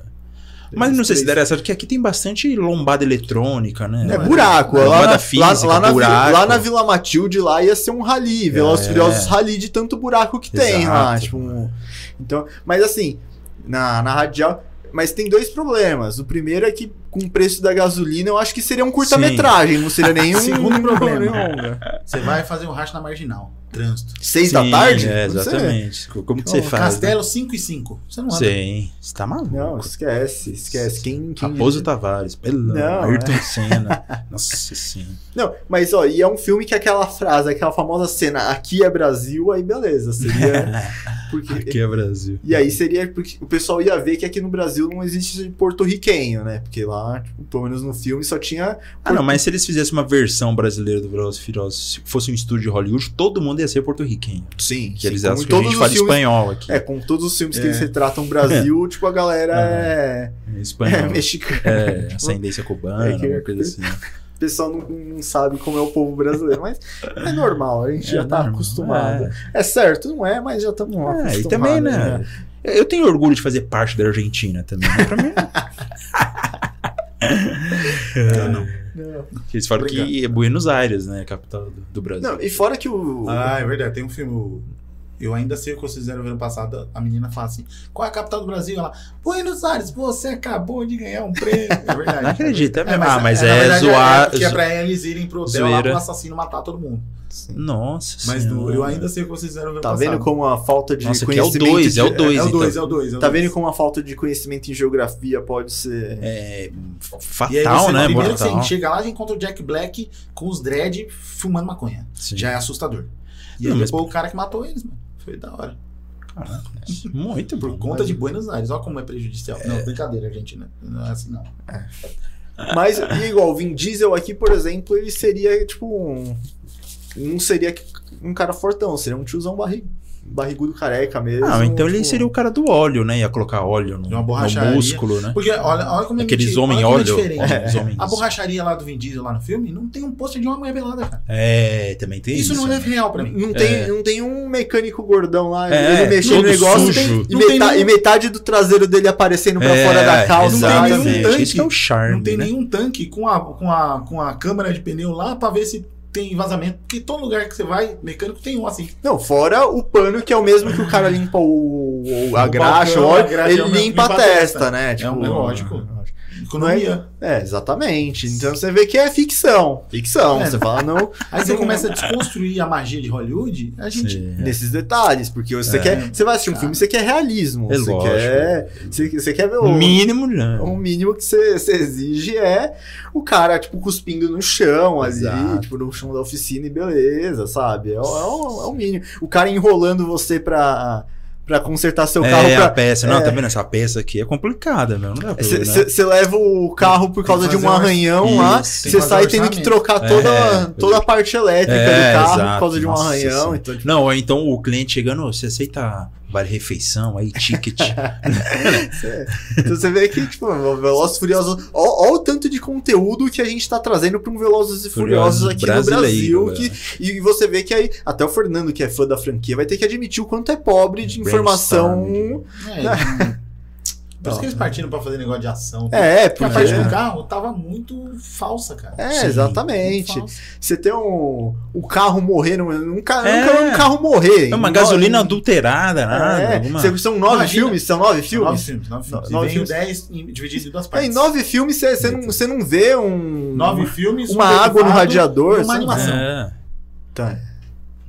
Mas não sei se daria certo, porque aqui tem bastante lombada eletrônica, né?
É buraco. Lá,
lombada
na,
física,
lá, lá, na,
buraco.
lá na Vila Matilde, lá ia ser um rally. Velozes e
É.
Furiosos rally de tanto buraco que tem lá.
Exato.
Tipo, um- então, mas assim, na, na radial. Mas tem dois problemas. O primeiro é que, com o preço da gasolina, eu acho que seria um curta-metragem, não seria [laughs] nenhum.
Segundo [laughs] problema. Você vai fazer um racha na marginal. Trânsito.
Seis da
Sim,
tarde?
É, exatamente. Como que você
Ô,
faz?
Castelo 5 e 5. Você não anda.
Sim. Você tá maluco.
Não, esquece, esquece. Quem, quem
Raposo Tavares, pelo
Não,
Ayrton
é.
Senna. Nossa senhora.
Não, mas ó, e é um filme que aquela frase, aquela famosa cena, aqui é Brasil, aí beleza, seria. [laughs] Porque,
Aqui é Brasil.
E aí seria porque o pessoal ia ver que aqui no Brasil não existe porto-riquenho, né? Porque lá, tipo, pelo menos no filme, só tinha.
Ah, não, mas se eles fizessem uma versão brasileira do Velozes e Furiosos, se fosse um estúdio de Hollywood, todo mundo ia ser porto-riquenho.
Sim,
Que
sim,
eles acham que a gente fala
filmes-
espanhol aqui.
É, com todos os filmes que
É.
eles retratam o Brasil, [laughs] tipo, a galera é, é
espanhol. [laughs]
mexicana.
É, ascendência cubana,
É que-
uma coisa assim.
O pessoal não, não sabe como é o povo brasileiro, mas é normal, a gente já tá
normal,
acostumado.
é.
É. certo, não é, mas já estamos
É,
acostumados.
e também, né? Eu tenho orgulho de fazer parte da Argentina também. Né? Pra mim, [laughs] [laughs]
Eu não.
Não.
eles falam que é Buenos Aires, né? Capital do, do Brasil.
Não, e fora que o.
Ah, é verdade. Tem um filme. o- Eu ainda sei o que vocês fizeram no ano passado. A menina fala assim: qual é a capital do Brasil? Ela, Buenos Aires, você acabou de ganhar um prêmio. É verdade.
Não acredito, é mesmo.
mas,
ah, mas
na
é,
verdade,
zoar.
É, porque é pra eles irem pro hotel lá
zoeira.
pro assassino matar todo mundo.
Nossa
Mas
Senhora.
eu ainda sei o que vocês fizeram no ano
Tá
passado.
vendo como a falta de
Nossa, aqui é o
conhecimento.
2, é o
de-
2.
É o 2,
então.
é o 2.
Tá vendo como a falta de conhecimento em geografia pode ser.
É
E aí
fatal,
você,
né?
primeiro que
Mortal.
você chega lá e encontra o Jack Black com os dread fumando maconha.
Sim.
Já é assustador. E
Não,
aí
mas-
depois o cara que matou eles, mano. Foi da hora.
Caraca, muito
Por
bom.
conta de Buenos Aires. Olha como é prejudicial. Não, brincadeira, Argentina. Não é assim, não.
Mas, e igual, o Vin Diesel aqui, por exemplo, ele seria tipo um. Não seria um cara fortão, seria um tiozão barri, barrigudo careca mesmo.
Ah, então ele
tipo,
seria o cara do óleo, né? Ia colocar óleo no, no músculo, né?
Porque olha, olha como é
Aqueles
mentira,
homens
olha como
óleo.
é diferente.
os homens-
A borracharia lá do Vin Diesel lá no filme não tem um pôster de uma mulher pelada, cara.
É, também tem
Isso,
isso.
não é
né?
real pra mim.
Não tem,
É.
não tem um mecânico gordão lá,
É,
ele mexendo no negócio
sujo.
e,
Não tem
meta-
nenhum-
e metade do traseiro dele aparecendo pra
É,
fora da calça.
não tem nenhum tanque.
Isso que é o charme.
Não tem
né?
nenhum tanque com a, com, a, com a câmera de pneu lá pra ver se tem vazamento. Porque todo lugar que você vai, mecânico tem um assim.
Não, fora o pano que é o mesmo que o cara limpa o, o- a
O
graxa,
balcão,
óleo,
a graxa,
ele
é o-
limpa
limpa
a
a
testa,
testa.
né?
É um- é lógico. Economia.
É, exatamente. Então você vê que é ficção. Ficção.
É.
Você fala, não, [laughs]
Aí você
Não-
começa a desconstruir a magia de Hollywood, a gente.
Sim.
nesses detalhes, porque você
É.
quer. Você vai assistir um
Cara.
filme, você quer realismo.
É
você
lógico.
quer. Você, você quer ver o.
Mínimo, né?
O mínimo que você, você exige é o cara, tipo, cuspindo no chão ali,
Exato.
tipo, no chão da oficina e beleza, sabe? É, o- é o, é o mínimo. O cara enrolando você pra, pra consertar seu carro
É,
pra.
a peça. Não,
é.
tá vendo? Essa peça aqui é complicada, meu. Não dá ver, né?
Você leva o carro por causa de um
fazer um-
arranhão lá, você sai tendo que trocar toda,
É,
toda a parte elétrica
É,
do carro por
exato.
causa de um arranhão. Então, tipo,
Não, ou então o cliente chegando, "Ô, você aceita vale refeição, aí ticket.
você- [laughs] então você vê que, tipo, o Velozes e Furiosos. Ó o tanto de conteúdo que a gente tá trazendo pra um Velozes e Furiosos
Furiosos
aqui no Brasil. Que, e você vê que aí, até o Fernando, que é fã da franquia, vai ter que admitir o quanto é pobre de informação.
É, Por isso que eles partiram pra fazer negócio de ação.
É,
Porque a
porque.
parte do carro tava muito falsa, cara.
É,
Sim,
exatamente. Você tem um, o carro morrer, num, um, ca-
É.
nunca um carro morrer.
É uma gasolina
nove-
adulterada, nada.
É,
alguma-
são nove
Imagina.
filmes? São nove
Nove
filmes?
filmes, nove filmes.
No- nove
e vem o
filmes.
10 em- dividido em duas
É,
partes.
em nove filmes você não, cê não vê um.
Nove filmes,
uma
um
água no radiador,
uma animação.
É.
Tá.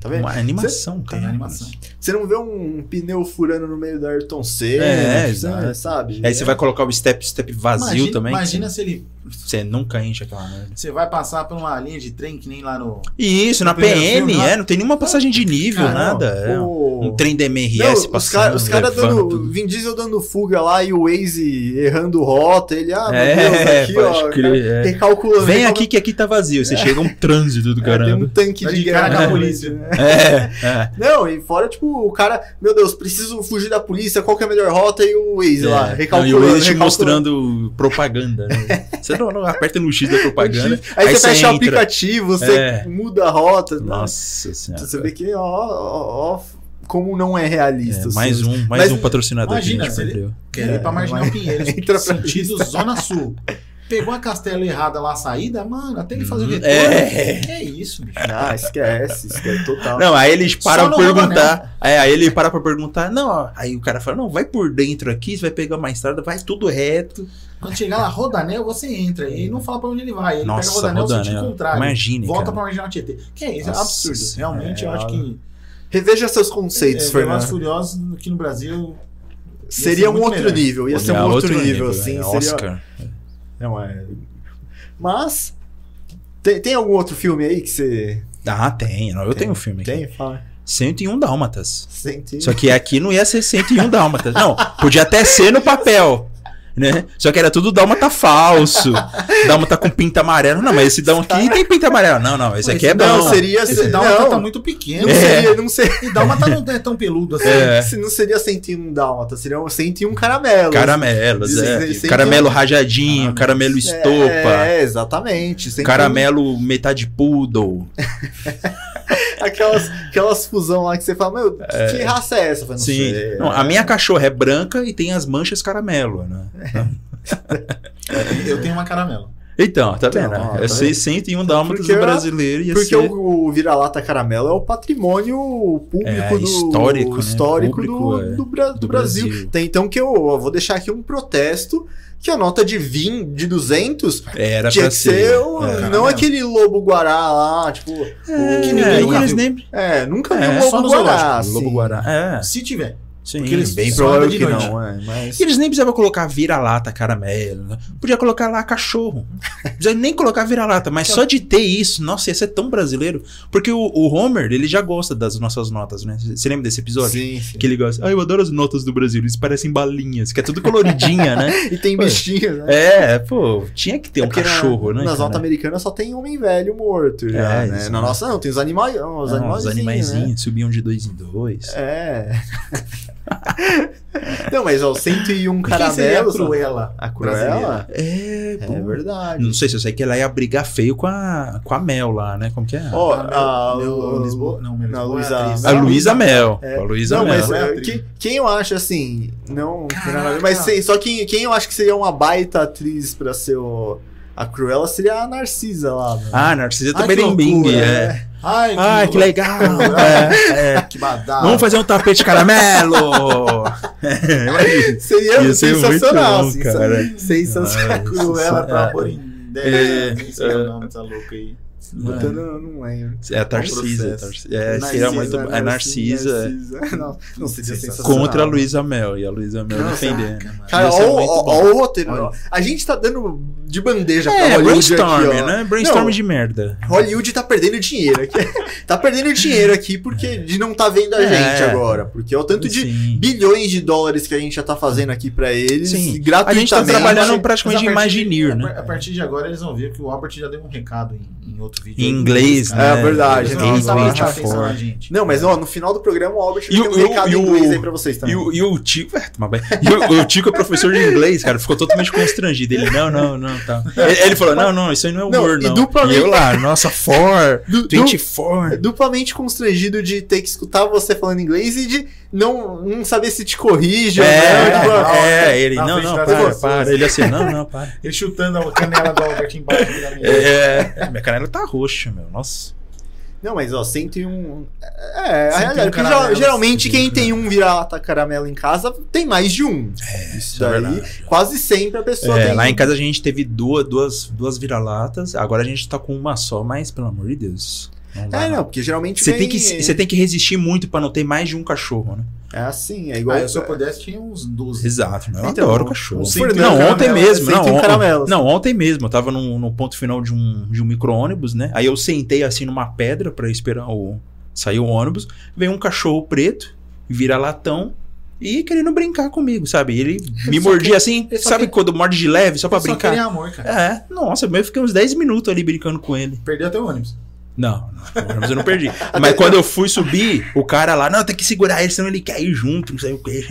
Tá vendo?
Uma animação,
Tem
cara.
animação.
Você não vê um pneu furando no meio da Ayrton Senna,
É, exato.
sabe?
Aí você vai colocar o step, step vazio
Imagina,
também.
imagina se ele.
Você, nunca enche aquela merda.
Você vai passar por uma linha de trem que nem lá no.
Isso, na
No primeiro
PM,
filme,
é, não tem nenhuma passagem de nível,
Cara,
nada. É
o-
um trem da
Não,
MRS
os
passando.
caras cara dando.
tudo.
Vin Diesel dando fuga lá e o Waze errando rota. Ele, ah, meu
É,
Deus, aqui,
pode
ó.
crer, é.
Recalculando.
Vem
recalculando.
aqui que aqui tá vazio. Você chega um trânsito do
É, tem um
caramba.
tanque de
de cara
guerra.
com a polícia.
né?
É, é. [laughs]
Não, e fora, tipo, o cara, meu Deus, preciso fugir da polícia, qual que é a melhor rota? E o Waze lá,
É. Não,
recalculando.
e o Waze te
recalculando.
mostrando propaganda. Né? [laughs] Você não, não aperta no X da [laughs] propaganda.
Aí, você fecha o aplicativo, você
É.
muda a rota. né?
Nossa senhora.
Você vê que, ó, ó, ó, como não é realista.
É,
assim.
mais um, mais
Mas
um patrocinador
imagina
que a gente
se ele-
perdeu.
Quer ir pra Marginal
mas-
Pinheiros. [laughs]
Entra pra
sentido Zona Sul. Pegou a castela errada lá a saída, mano, até ele fazer o
Hum,
retorno.
é.
Que é isso, bicho?
Ah, esquece, esquece total.
Não, aí eles param pra perguntar. É, aí ele para pra perguntar. Não, ó, aí o cara fala: Não, vai por dentro aqui, você vai pegar uma estrada, vai tudo reto.
Quando chegar lá, Rodanel, você entra. E não fala pra onde ele vai. Ele
Nossa,
pega Rodanel,
Rodanel.
sentido contrário.
Imagine,
Volta
cara.
pra Marginal Tietê. Que é isso? É
Nossa
absurdo.
senhora,
Realmente,
é,
eu acho que.
Reveja seus conceitos,
é, e
Fernando.
Furiosos aqui no Brasil.
Seria um outro
melhor.
nível, ia ser um
É,
outro, nível, assim.
é,
seria...
Oscar.
Não é. Mas. Tem, tem algum outro filme aí que você.
Ah, tem. Não, eu
Tem.
tenho um filme aqui.
Tem? Fala.
101 Dálmatas.
Sente.
Só que aqui não ia ser 101 Dálmatas. Não, podia até ser no papel. Né? Só que era tudo dálmata falso. [laughs] Dálmata com pinta amarela. Não, mas esse dálmata aqui tem pinta amarela. Não, não, esse aqui é bom.
Não, seria.
Esse Dalma
não,
tá muito pequeno.
não
É.
seria. Não seria, [laughs]
E Dalma tá não é tão peludo assim.
É.
se não seria 101 Dálmata, seria um 101 caramelos.
Caramelos, é.
Dizem-
Caramelo rajadinho, caramelo estopa.
É, exatamente. 101
Caramelo metade poodle. [laughs]
Aquelas, aquelas fusão lá que você fala, meu, que raça é essa? Não
Sim.
sei.
Não, a minha cachorra é branca e tem as manchas caramelo, né? [laughs]
Eu tenho uma caramelo.
Então, tá
Então,
vendo?
ó,
é
tá
ser 101 dálmatas
Porque
do brasileiro ia
Porque
ser...
o, o vira-lata caramelo é o patrimônio público
É,
do
histórico, né?
histórico
Público,
do,
é,
do, Bra- do
do
Brasil.
Brasil.
Tem, então que eu, eu vou deixar aqui um protesto que a nota de 20, de 200
Era
tinha que ser o-
É.
não
Caramelo.
aquele lobo guará lá, tipo,
É,
que ninguém
e
nunca
eles
viu.
nem...
é, nunca vi
É,
um
só
lobo
no
guará.
zoológico,
assim.
Lobo Guará. É,
Se tiver.
Sim,
Porque eles
bem provável que
noite.
não.
é, mas
E eles nem precisavam colocar vira-lata caramelo. Né? Podia colocar lá cachorro. Não precisava nem colocar vira-lata, mas só de ter isso, nossa, ia ser tão brasileiro. Porque o, o Homer, ele já gosta das nossas notas, né? Você lembra desse episódio?
sim, sim.
Que ele gosta. Ah, eu adoro as notas do Brasil, eles parecem balinhas, que é tudo coloridinha, né? [laughs]
E tem
Pô,
bichinhos, né?
É, pô, tinha que ter um
É na-
cachorro, né?
Nas notas americanas só tem homem velho morto já,
É,
né?
isso,
Na
né?
nossa não, tem os animais, os animaizinhos,
animaizinhos
né?
subiam de dois em dois.
É. [laughs] [laughs] não, mas ó, 101
Quem seria a
caramelos.
Cruella?
A Cruella?
É, pô.
É verdade.
Não sei se eu sei que ela ia brigar feio com a, com a Mel lá, né? Como que é?
Ó,
Ah,
a, o-
meu Lisboa? Não, é
Luísa-
a Luísa Mel.
É.
A Luísa
Não,
Mel.
mas
Mel.
é,
É
que- quem eu acho assim, não tem a
Caraca.
mas sei, só quem, quem eu acho que seria uma baita atriz pra ser o, a Cruella seria a Narcisa lá. né?
Ah, Narcisa
Ai, que
Taberembing,
loucura,
é.
Ai,
Ai, que legal. É, é.
Que badalo.
Vamos fazer um tapete caramelo. É. [laughs]
Seria sensacional,
bom, cara.
sensacional.
Cruella pra
É.
amor em
É,
10. Nem sei o nome aí.
Então, não, não lembro.
É a Tarcisa.
processo.
Tarcisa. É,
Narcisa,
seria muito. É Narcisa.
Narcisa. Não, não seria
Sensacional.
Contra a Luísa Mel. E a Luísa Mel
Nossa,
defendendo.
Cara, ó, ó, o roteiro. A gente tá dando de bandeja pra
É,
Hollywood
brainstorm,
aqui, ó.
né? Brainstorm
Não,
de merda.
Hollywood tá perdendo dinheiro aqui. [laughs] tá perdendo dinheiro aqui porque de não tá vendo a
É.
gente agora. Porque é o tanto de
Sim.
bilhões de dólares que a gente já tá fazendo aqui pra eles.
Sim.
gratuitamente.
A gente tá trabalhando praticamente
de-
Imagineer,
a
né?
A partir de agora eles vão ver que o Albert já deu um recado em, em outro vídeo.
Em inglês,
Cara,
né?
É verdade, né?
não prestar
tá.
Não, mas ó, no final do programa o Albert
E o-
ter um
e
recado
e
em
o-
inglês aí pra vocês também.
E o, e o Tico, é, toma bem. E o, o Tico é professor de inglês, cara, ficou totalmente constrangido. Ele, não, não, não, tá. Ele, ele falou, não, não, isso aí não é
Não,
humor,
e
não.
duplamente-
E eu lá, nossa, for,
Du- du-
24.
duplamente constrangido de ter que escutar você falando inglês e de não, não saber se te corrige ou não.
É,
tipo,
é, ele,
na
não,
frente
não,
das
para,
pessoas.
para. Ele assim, não, não, para.
Ele chutando a canela do Albert embaixo da.
É, é, minha canela tá roxa, meu, nossa.
Não, mas ó, 101. É, a
101
realidade. Porque
caramelos.
geral- geralmente quem
101
tem um vira-lata caramelo em casa tem mais de um.
É,
Isso
é
daí,
verdade.
quase sempre a pessoa
É,
tem.
lá em casa a gente teve duas, duas, duas vira-latas, agora a gente tá com uma só, mas pelo amor de Deus. Não dá,
É,
não.
porque geralmente
Você
vem-
tem, que, você tem que resistir muito pra não ter mais de um cachorro, né?
É assim, é igual...
Ah, eu, se eu pudesse, tinha uns 12.
Exato? Eu
Então,
adoro cachorro.
um
e um
Não, ontem mesmo. Não, on- não, ontem mesmo. Eu tava no, no ponto final de um, de um micro-ônibus, né? Aí eu sentei assim numa pedra pra esperar o sair o ônibus. Veio um cachorro preto, vira latão e querendo brincar comigo, sabe? Ele me
só
mordia assim,
só
sabe
quer-
quando morde de leve, só pra
Só
brincar?
queria amor, cara.
É, nossa, eu fiquei uns 10 minutos ali brincando com ele.
Perdeu até o ônibus.
Não, não, eu não perdi. [laughs] Mas quando eu fui subir, o cara lá, não, tem que segurar ele, senão ele quer ir junto, não sei o quê.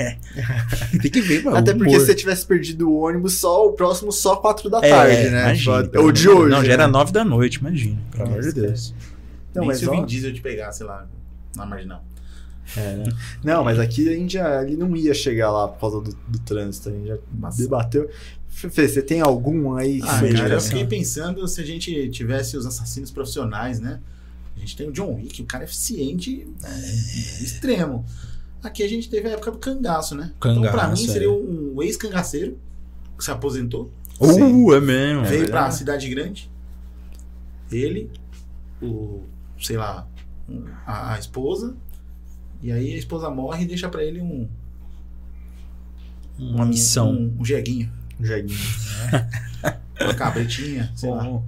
[laughs] tem que ver, mano.
Até porque
humor.
se você tivesse perdido o ônibus, só o próximo só 4 da
É,
tarde, né?
imagina,
Ou de hoje.
Não, já era
né?
9 da noite, imagina. Pelo amor de Deus.
Não,
Nem
mas
se o Vin Diesel te pegasse lá na marginal.
Não, mas aqui a gente já, ele não ia chegar lá por causa do, do trânsito, a gente já
Nossa.
debateu. Fê, você tem algum aí? que
Ah, cara, eu fiquei pensando se a gente tivesse os assassinos profissionais, né? A gente tem o John Wick, o cara é eficiente é, extremo. Aqui a gente teve a época do cangaço, né? então, pra
Cangaço,
mim,
é.
seria um ex-cangaceiro que se aposentou,
Uh, é mesmo.
veio
é
pra cidade grande. Ele, o, sei lá, a, a esposa. E aí a esposa morre e deixa pra ele um.
Uma missão.
Um, um jeguinho.
Jeguinho.
Uma cabritinha, [laughs] sei lá.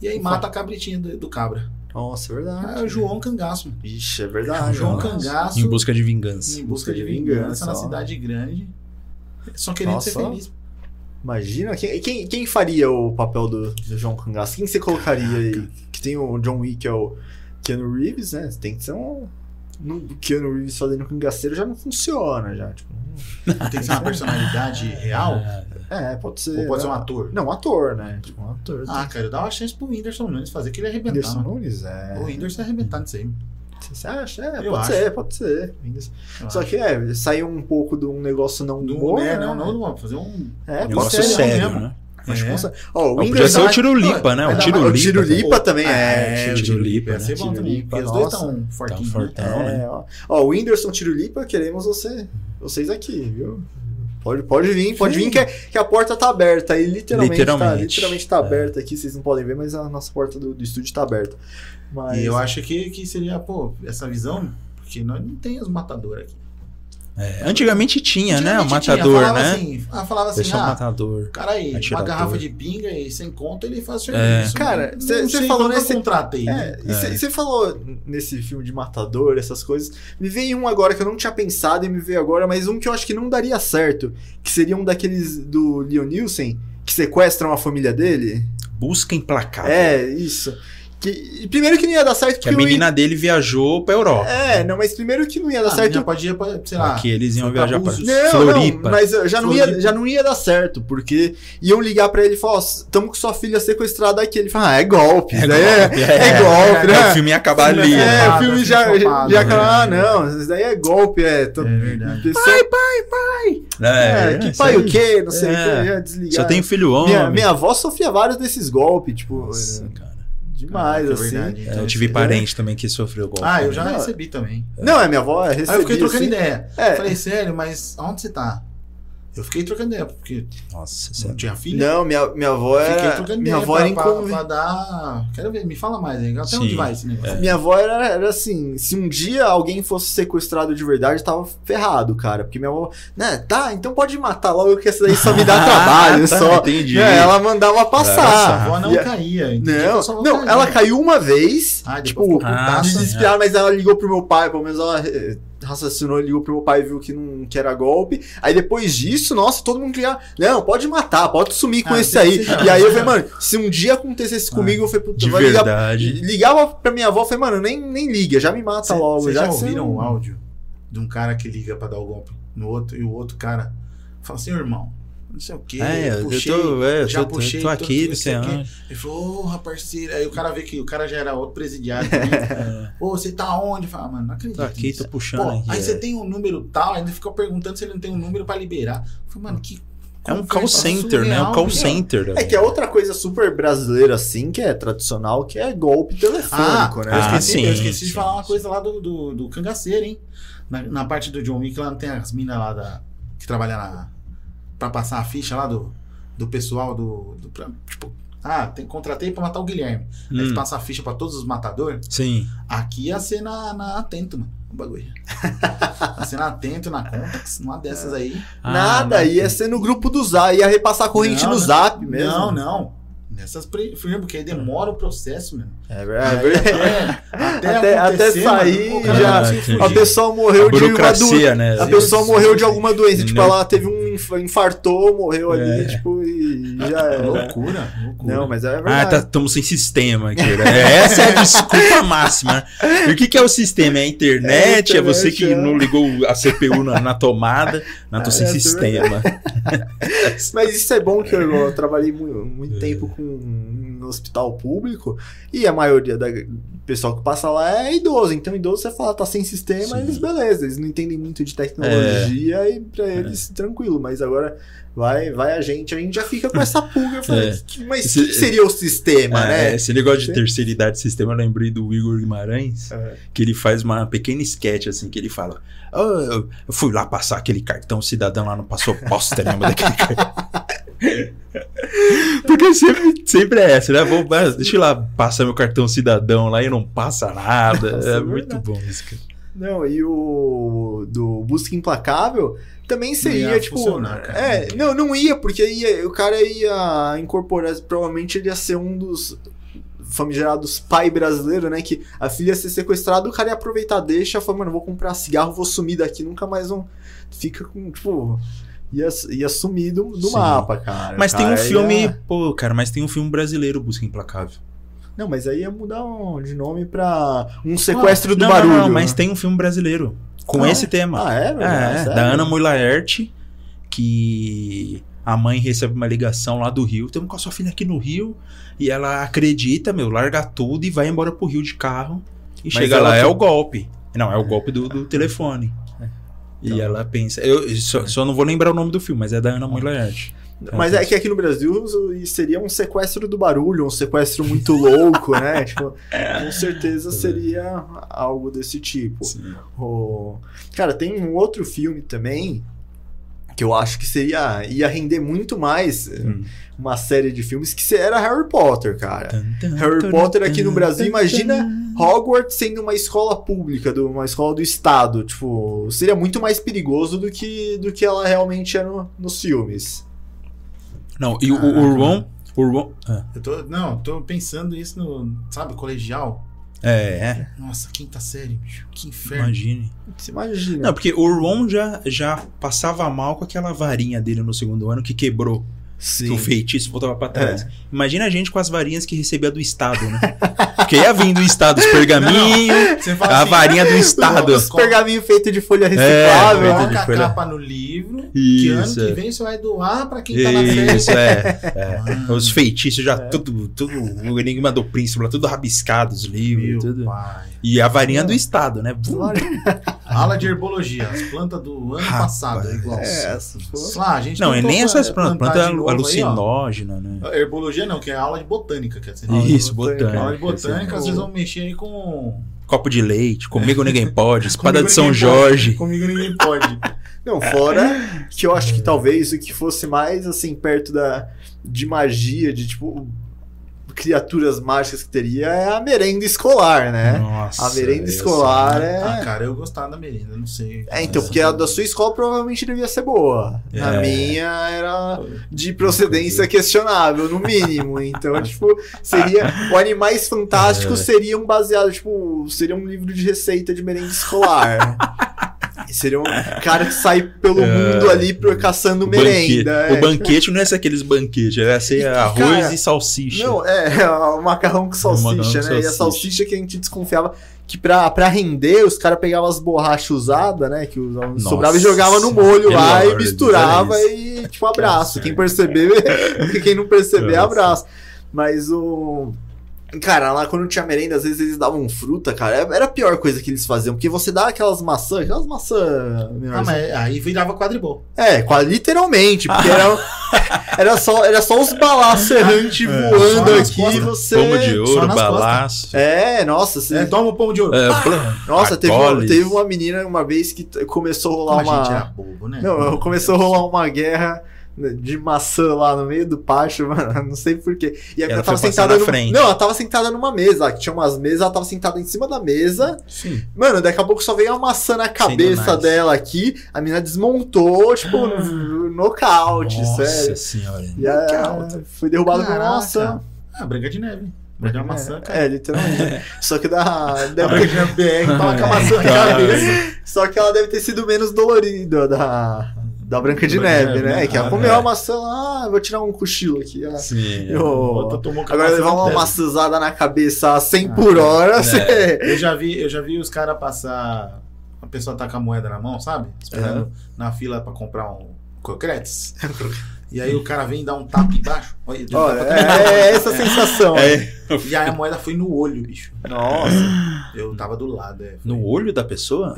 E aí mata a cabritinha do, do cabra.
Nossa, é verdade.
É o João Cangaço. mano.
Ixi, é verdade.
João
nossa.
Cangaço
Em busca de vingança.
em busca de
de
vingança,
vingança,
na
ó.
cidade grande. Só querendo ser
Nossa.
feliz.
Imagina, quem, quem, quem faria o papel do, do João Cangaço? Quem você colocaria aí? Que tem o John Wick, que é o Keanu Reeves, né? Tem que ser um... No Keanu Reeves fazendo cangaceiro já não funciona, já. Tipo,
Tem que ser uma personalidade real.
É, pode ser.
Ou pode ser um
né?
ator.
Não, um ator, né? Tipo, um ator.
Ah, cara, eu dava uma chance pro Whindersson Nunes fazer que ele arrebentar.
Whindersson
mano.
Nunes, é.
O Whindersson ia arrebentar nisso aí.
Você acha? É,
Eu
pode
acho.
ser, pode ser.
Eu
Só
acho.
que é, saiu um pouco de um negócio não
Do
humor,
né,
né?
não, não, não, fazer um.
É, pode
Negócio
ser.
sério mesmo.
né?
Acho que
É.
consegue. Ó, o
Podia
Whindersson...
ser o Tiro Lipa, né? O
dar
Tiro
uma-
O Tiro
Lipa.
Lipa também
É,
é.
o Tiro Lipa ia
né?
ser bom
Tiro
também. Porque os dois
nossa.
estão fortinhos.
Tão
né?
fortão.
É, ó. Ó, o Whindersson Tirulipa, queremos você, vocês aqui, viu? Pode, pode vir, pode vir que, é- que a porta tá aberta aí, literalmente, Tá,
Literalmente.
literalmente tá
É.
aberta aqui, vocês não podem ver, mas a nossa porta do, do estúdio tá aberta. Mas
E eu acho que, que seria, pô, essa visão, porque nós não tem os matadores aqui.
É, antigamente tinha, né? O
Antigamente tinha,
matador,
falava
né?
Assim, ah, falava assim,
Pessoal
ah,
matador.
cara aí, uma
atirador.
garrafa de pinga e sem conta ele faz
É.
serviço.
Cara,
Não
cê- cê
sei
falou nesse-
contratei, né?
É, e você falou nesse filme de matador, essas coisas. Me veio um agora que eu não tinha pensado e me veio agora, mas um que eu acho que não daria certo. Que seria um daqueles do Leon Nielsen, que sequestram a família dele.
Busca implacável.
É, isso. Que, primeiro que não ia dar certo
Que a
porque eu ia-
menina dele viajou pra Europa.
É, não, mas primeiro que não ia dar
Ah, a
certo.
menina pode ir pra, sei lá,
Aqui eles iam viajar pra.
Não,
Floripa.
não, mas já não, ia, já não ia dar certo, porque iam ligar pra ele e falar, ó, estamos com sua filha sequestrada aqui. Ele fala, ah, é golpe, isso daí é,
golpe,
é golpe, né?
É, o filme ia acabar ali.
É,
né?
o
Flopado,
filme já, já, já
né?
acaba, ah, não, isso daí é golpe, é. tô-
É verdade.
pessoa-
É,
é, que pai o quê? Não sei o
É.
que, já desligar.
Só tem filho homem.
minha, minha avó sofria vários desses golpes, tipo,
Nossa,
é,
cara.
Demais,
Ah, que
assim.
verdade.
É, eu tive parente também que sofreu golpe.
Ah, eu já
Não.
recebi também.
Não, é minha avó, é recebi,
Aí eu fiquei trocando
assim.
ideia.
É.
Falei, sério, mas aonde você tá? Eu fiquei trocando ideia, porque
Nossa,
não
sério.
tinha filha.
Não, minha, minha avó
Fiquei
era.
trocando
Minha avó
pra,
era
pra, dar... Quero ver, me fala mais aí. Até
Sim.
onde vai esse negócio?
Minha avó era, era assim, se um dia alguém fosse sequestrado de verdade, tava ferrado, cara. Porque minha avó, né, tá, então pode matar logo que essa daí só me dá [laughs] trabalho,
tá,
só.
entendi.
É, ela mandava passar.
Nossa, a avó não
E
caía.
Não,
avó
não,
caía.
ela caiu uma vez,
Ah,
tipo,
Ah,
putaça.
sim.
desesperada, mas ela ligou pro meu pai, pelo menos ela eh, raciocinou, ligou pro meu pai e viu que não que era golpe. Aí depois disso, nossa, todo mundo queria, não, pode matar, pode sumir com
Ah,
esse aí. e aí eu falei, mano, se um dia acontecesse comigo, eu falei, puta, vai ligar
verdade.
Ligava pra minha avó falei, mano, nem, nem liga, já me mata
Cê-
logo.
Vocês
já
já ouviram o áudio de um cara que liga pra dar o golpe no outro e o outro cara fala assim, irmão, não sei o que,
É, eu
puxei,
tô, é, eu
já
tô,
puxei,
tô
tô-
aqui,
tô-
não sei onde.
Ele falou, ô, parceiro. Aí o cara vê que o cara já era outro presidiário também. [laughs]
É,
Pô, você tá onde? Fala, mano, não acredito.
tô aqui,
nisso.
tô puxando
Pô,
aqui.
aí
é.
você tem um número tal, ainda fica perguntando se ele não tem um número pra liberar. Eu falei, mano, que.
É um call center, né? É um
surreal,
call center.
É que é outra coisa super brasileira, assim, que é tradicional, que é golpe telefônico,
Ah,
né?
eu
Ah,
esqueci,
sim,
eu esqueci
sim,
de falar uma
sim.
coisa lá do, do, do cangaceiro, hein? Na, na parte do John Wick, lá não tem as minas lá da, que trabalham na, pra passar a ficha lá do, do pessoal do. do pra, tipo, Ah, tem, contratei pra matar o Guilherme. Aí
Hum,
você passa a ficha pra todos os matadores.
sim.
Aqui ia ser na, na Atento, mano. O bagulho. [laughs] ia ser na Atento, na Contax, numa dessas aí.
Nada,
Ah,
ia ser no grupo do Zap, ia repassar a corrente
Não,
no
não.
Zap mesmo.
Não, não. Nessas firmas, porque aí demora o processo, mano.
É verdade.
aí até, [laughs]
Até- até
acontecer,
sair,
mano, cara
já-
não
entendi.
A pessoa
A
morreu de uma doença.
né?
A pessoa morreu de alguma doença. Tipo,
Não.
ela teve um infartou, morreu ali,
É.
tipo, e já era.
Loucura, loucura.
Não, mas é
Ah,
verdade.
tá, estamos sem sistema aqui. né? Essa é a desculpa máxima. E o que, que é o sistema? É a internet?
É
É,
a
você
internet,
que
é.
não ligou a CPU na, na tomada? Não, tô
Ah,
sem
é
sistema.
Mas isso é bom que eu, eu trabalhei muito,
É.
muito tempo com no hospital público e a maioria da do pessoal que passa lá é idoso. Então, idoso você fala, tá sem sistema,
Sim.
eles beleza, eles não entendem muito de tecnologia e pra eles tranquilo. Mas agora vai, vai a gente, a gente já fica com essa pulga. Falei,
É.
"Que- mas
Esse-
que, seria o sistema,
Ah,
né?
é, esse negócio de terceira idade de sistema, eu lembrei do Igor Guimarães,
É.
que ele faz uma pequena sketch, assim, que ele fala: "Ah, eu, fui lá passar aquele cartão, o cidadão lá não passou bosta nenhuma daquele cartão. [laughs] Porque sempre, sempre é essa, né? Vou, deixa eu ir lá passar meu cartão cidadão lá e não passa nada.
Nossa,
é
é
muito bom isso, cara.
Não, e o do Busca Implacável também seria,
ia
tipo.
cara.
É, não, não ia, porque ia, o cara ia incorporar, provavelmente ele ia ser um dos famigerados pai brasileiro, né? Que a filha ia ser sequestrada, o cara ia aproveitar, deixa, fala, mano, vou comprar cigarro, vou sumir daqui, nunca mais vão. Fica com, tipo. Ia, ia sumir do, do mapa, cara.
Mas
O
tem um
cara
filme,
ia-
pô, cara, mas tem um filme brasileiro, Busca Implacável.
Não, mas aí ia mudar um- de nome pra um sequestro do
não,
barulho.
Não, não, mas tem um filme brasileiro com
Ah,
esse tema.
Ah, é?
É,
verdade?
é, da Ana Mui Laerte, que a mãe recebe uma ligação lá do Rio. Temos com a sua filha aqui no Rio. E ela acredita, meu, larga tudo e vai embora pro Rio de carro. E
Mas
chega lá, é
tem-
o golpe. Não, é o golpe do, do telefone. E
Então.
ela pensa. Eu só, só não vou lembrar o nome do filme, mas é da Ana Mui Laerte.
Mas é que aqui no Brasil seria um sequestro do barulho, um sequestro muito [laughs] louco, né? [laughs] Tipo, com certeza seria algo desse tipo.
Sim.
O- Cara, tem um outro filme também que eu acho que seria ia render muito mais eh,
Hum.
uma série de filmes que era Harry Potter, cara.
Tan, tan,
Harry
tan,
Potter aqui no Brasil, imagina. Hogwarts sendo uma escola pública, do- uma escola do Estado, tipo, seria muito mais perigoso do que, do que ela realmente é no- nos filmes.
Não, e o, o
Caraca.
Urban. Urban ah,
Eu tô, não, tô pensando isso no, sabe, colegial.
é,
Nossa, quinta série, bicho. Que
é,
inferno.
imagine.
Você imagina.
Não, porque o Ron já, já passava mal com aquela varinha dele no segundo ano que quebrou.
Sim.
Que o feitiço voltava pra trás. Imagina a gente com as varinhas que recebia do Estado, né? [laughs] Porque ia vindo do Estado os pergaminhos, a
assim,
varinha do [laughs] Estado.
Os pergaminhos feitos de folha
É,
reciclável.
de
Coloca a
folha.
capa no livro, que ano
Isso,
que
é.
vem você vai doar pra quem tá na série.
Isso, é. é. [laughs] Os feitiços já tudo, tudo, o Enigma do Príncipe, lá, tudo rabiscado, os livros,
meu
tudo.
pai.
E a varinha do Estado, né?
Aula de herbologia, as plantas do ano
Rapaz.
passado, é igual.
É,
Lá, a gente
Não, e
tentou
nem essas plantas, planta
novo aí,
alucinógena, né?
Herbologia não, que é aula de botânica, quer dizer.
Isso,
botânica.
botânica.
Aula de botânica,
é
às vezes vão mexer aí com.
Copo de leite, comigo ninguém pode, [laughs] espada
Comigo
de São Jorge.
pode, Comigo ninguém pode. [laughs]
Não, fora que eu acho que talvez o que fosse mais assim perto da de magia, de tipo criaturas mágicas que teria é a merenda escolar, né?
Nossa.
a merenda escolar é
Ah, cara, eu gostava da merenda, não sei.
É, então, porque a da sua escola provavelmente devia ser boa. Na
É.
minha era de procedência questionável, no mínimo. Então, [laughs] tipo, seria. O Animais Fantásticos
É.
seriam baseados, tipo, seria um livro de receita de merenda escolar. [laughs] seria um cara que sai pelo [laughs]
É.
mundo ali pro- caçando merenda.
o
é.
banquete não é ser aqueles banquetes, é ser arroz
cara,
e salsicha.
Não, é, [laughs] o macarrão com salsicha,
macarrão com
né? E a
salsicha.
salsicha que a gente desconfiava que pra, pra render, os caras pegavam as borrachas usadas, né? Que os
Nossa
sobrava e jogava no molho lá e misturava e, tipo, abraço. Quem perceber, [laughs] quem não perceber, abraço. Mas o. Cara, lá quando tinha merenda, às vezes eles davam fruta, cara. Era a pior coisa que eles faziam, porque você dá aquelas maçãs, aquelas maçãs.
Ah, mas aí virava quadribol.
É, literalmente, porque era, [laughs] era, só, era só os balaços errantes
É,
voando aqui
costas.
e você.
Pomo de ouro, balaço.
É, nossa, você...
É, toma o pão de ouro.
É,
Ah,
nossa, teve uma, teve uma menina uma vez que começou a rolar
como a gente era
uma.
bobo, né?
Não, começou a rolar uma guerra de maçã lá no meio do pátio, [laughs] mano. Não sei porquê. E a
Ela
menina tava sentada
frente.
Não, ela tava sentada numa mesa. Que tinha umas mesas, ela tava sentada em cima da mesa.
Sim.
Mano, daqui a pouco só veio uma maçã na cabeça
nice.
dela aqui. A menina desmontou, tipo, no- nocaute,
Nossa
sério.
senhora.
E a, foi derrubada por uma maçã.
Ah, Branca de Neve. Mordeu uma maçã, cara.
É, literalmente. [laughs] Só que da, da
BR tava com a maçã na cabeça.
Só que ela deve ter sido menos dolorida da, da Branca de
de
Neve, né?
né?
Que ela
Ah,
comeu
é.
a maçã lá, ah, vou tirar um cochilo aqui. ah.
Sim.
Eu- Agora levar uma maçãzada na cabeça a 100
Ah,
por hora,
é.
você...
Eu já vi, eu já vi os caras passar. A pessoa tá com a moeda na mão, sabe? Esperando na fila pra comprar um cocretes. E aí o cara vem e dá um tapa embaixo. Olha, ele
Olha,
tapa-
é, é essa sensação.
É,
E aí a moeda foi no olho, bicho.
Nossa.
Eu tava do lado, é. Foi-
no olho da pessoa?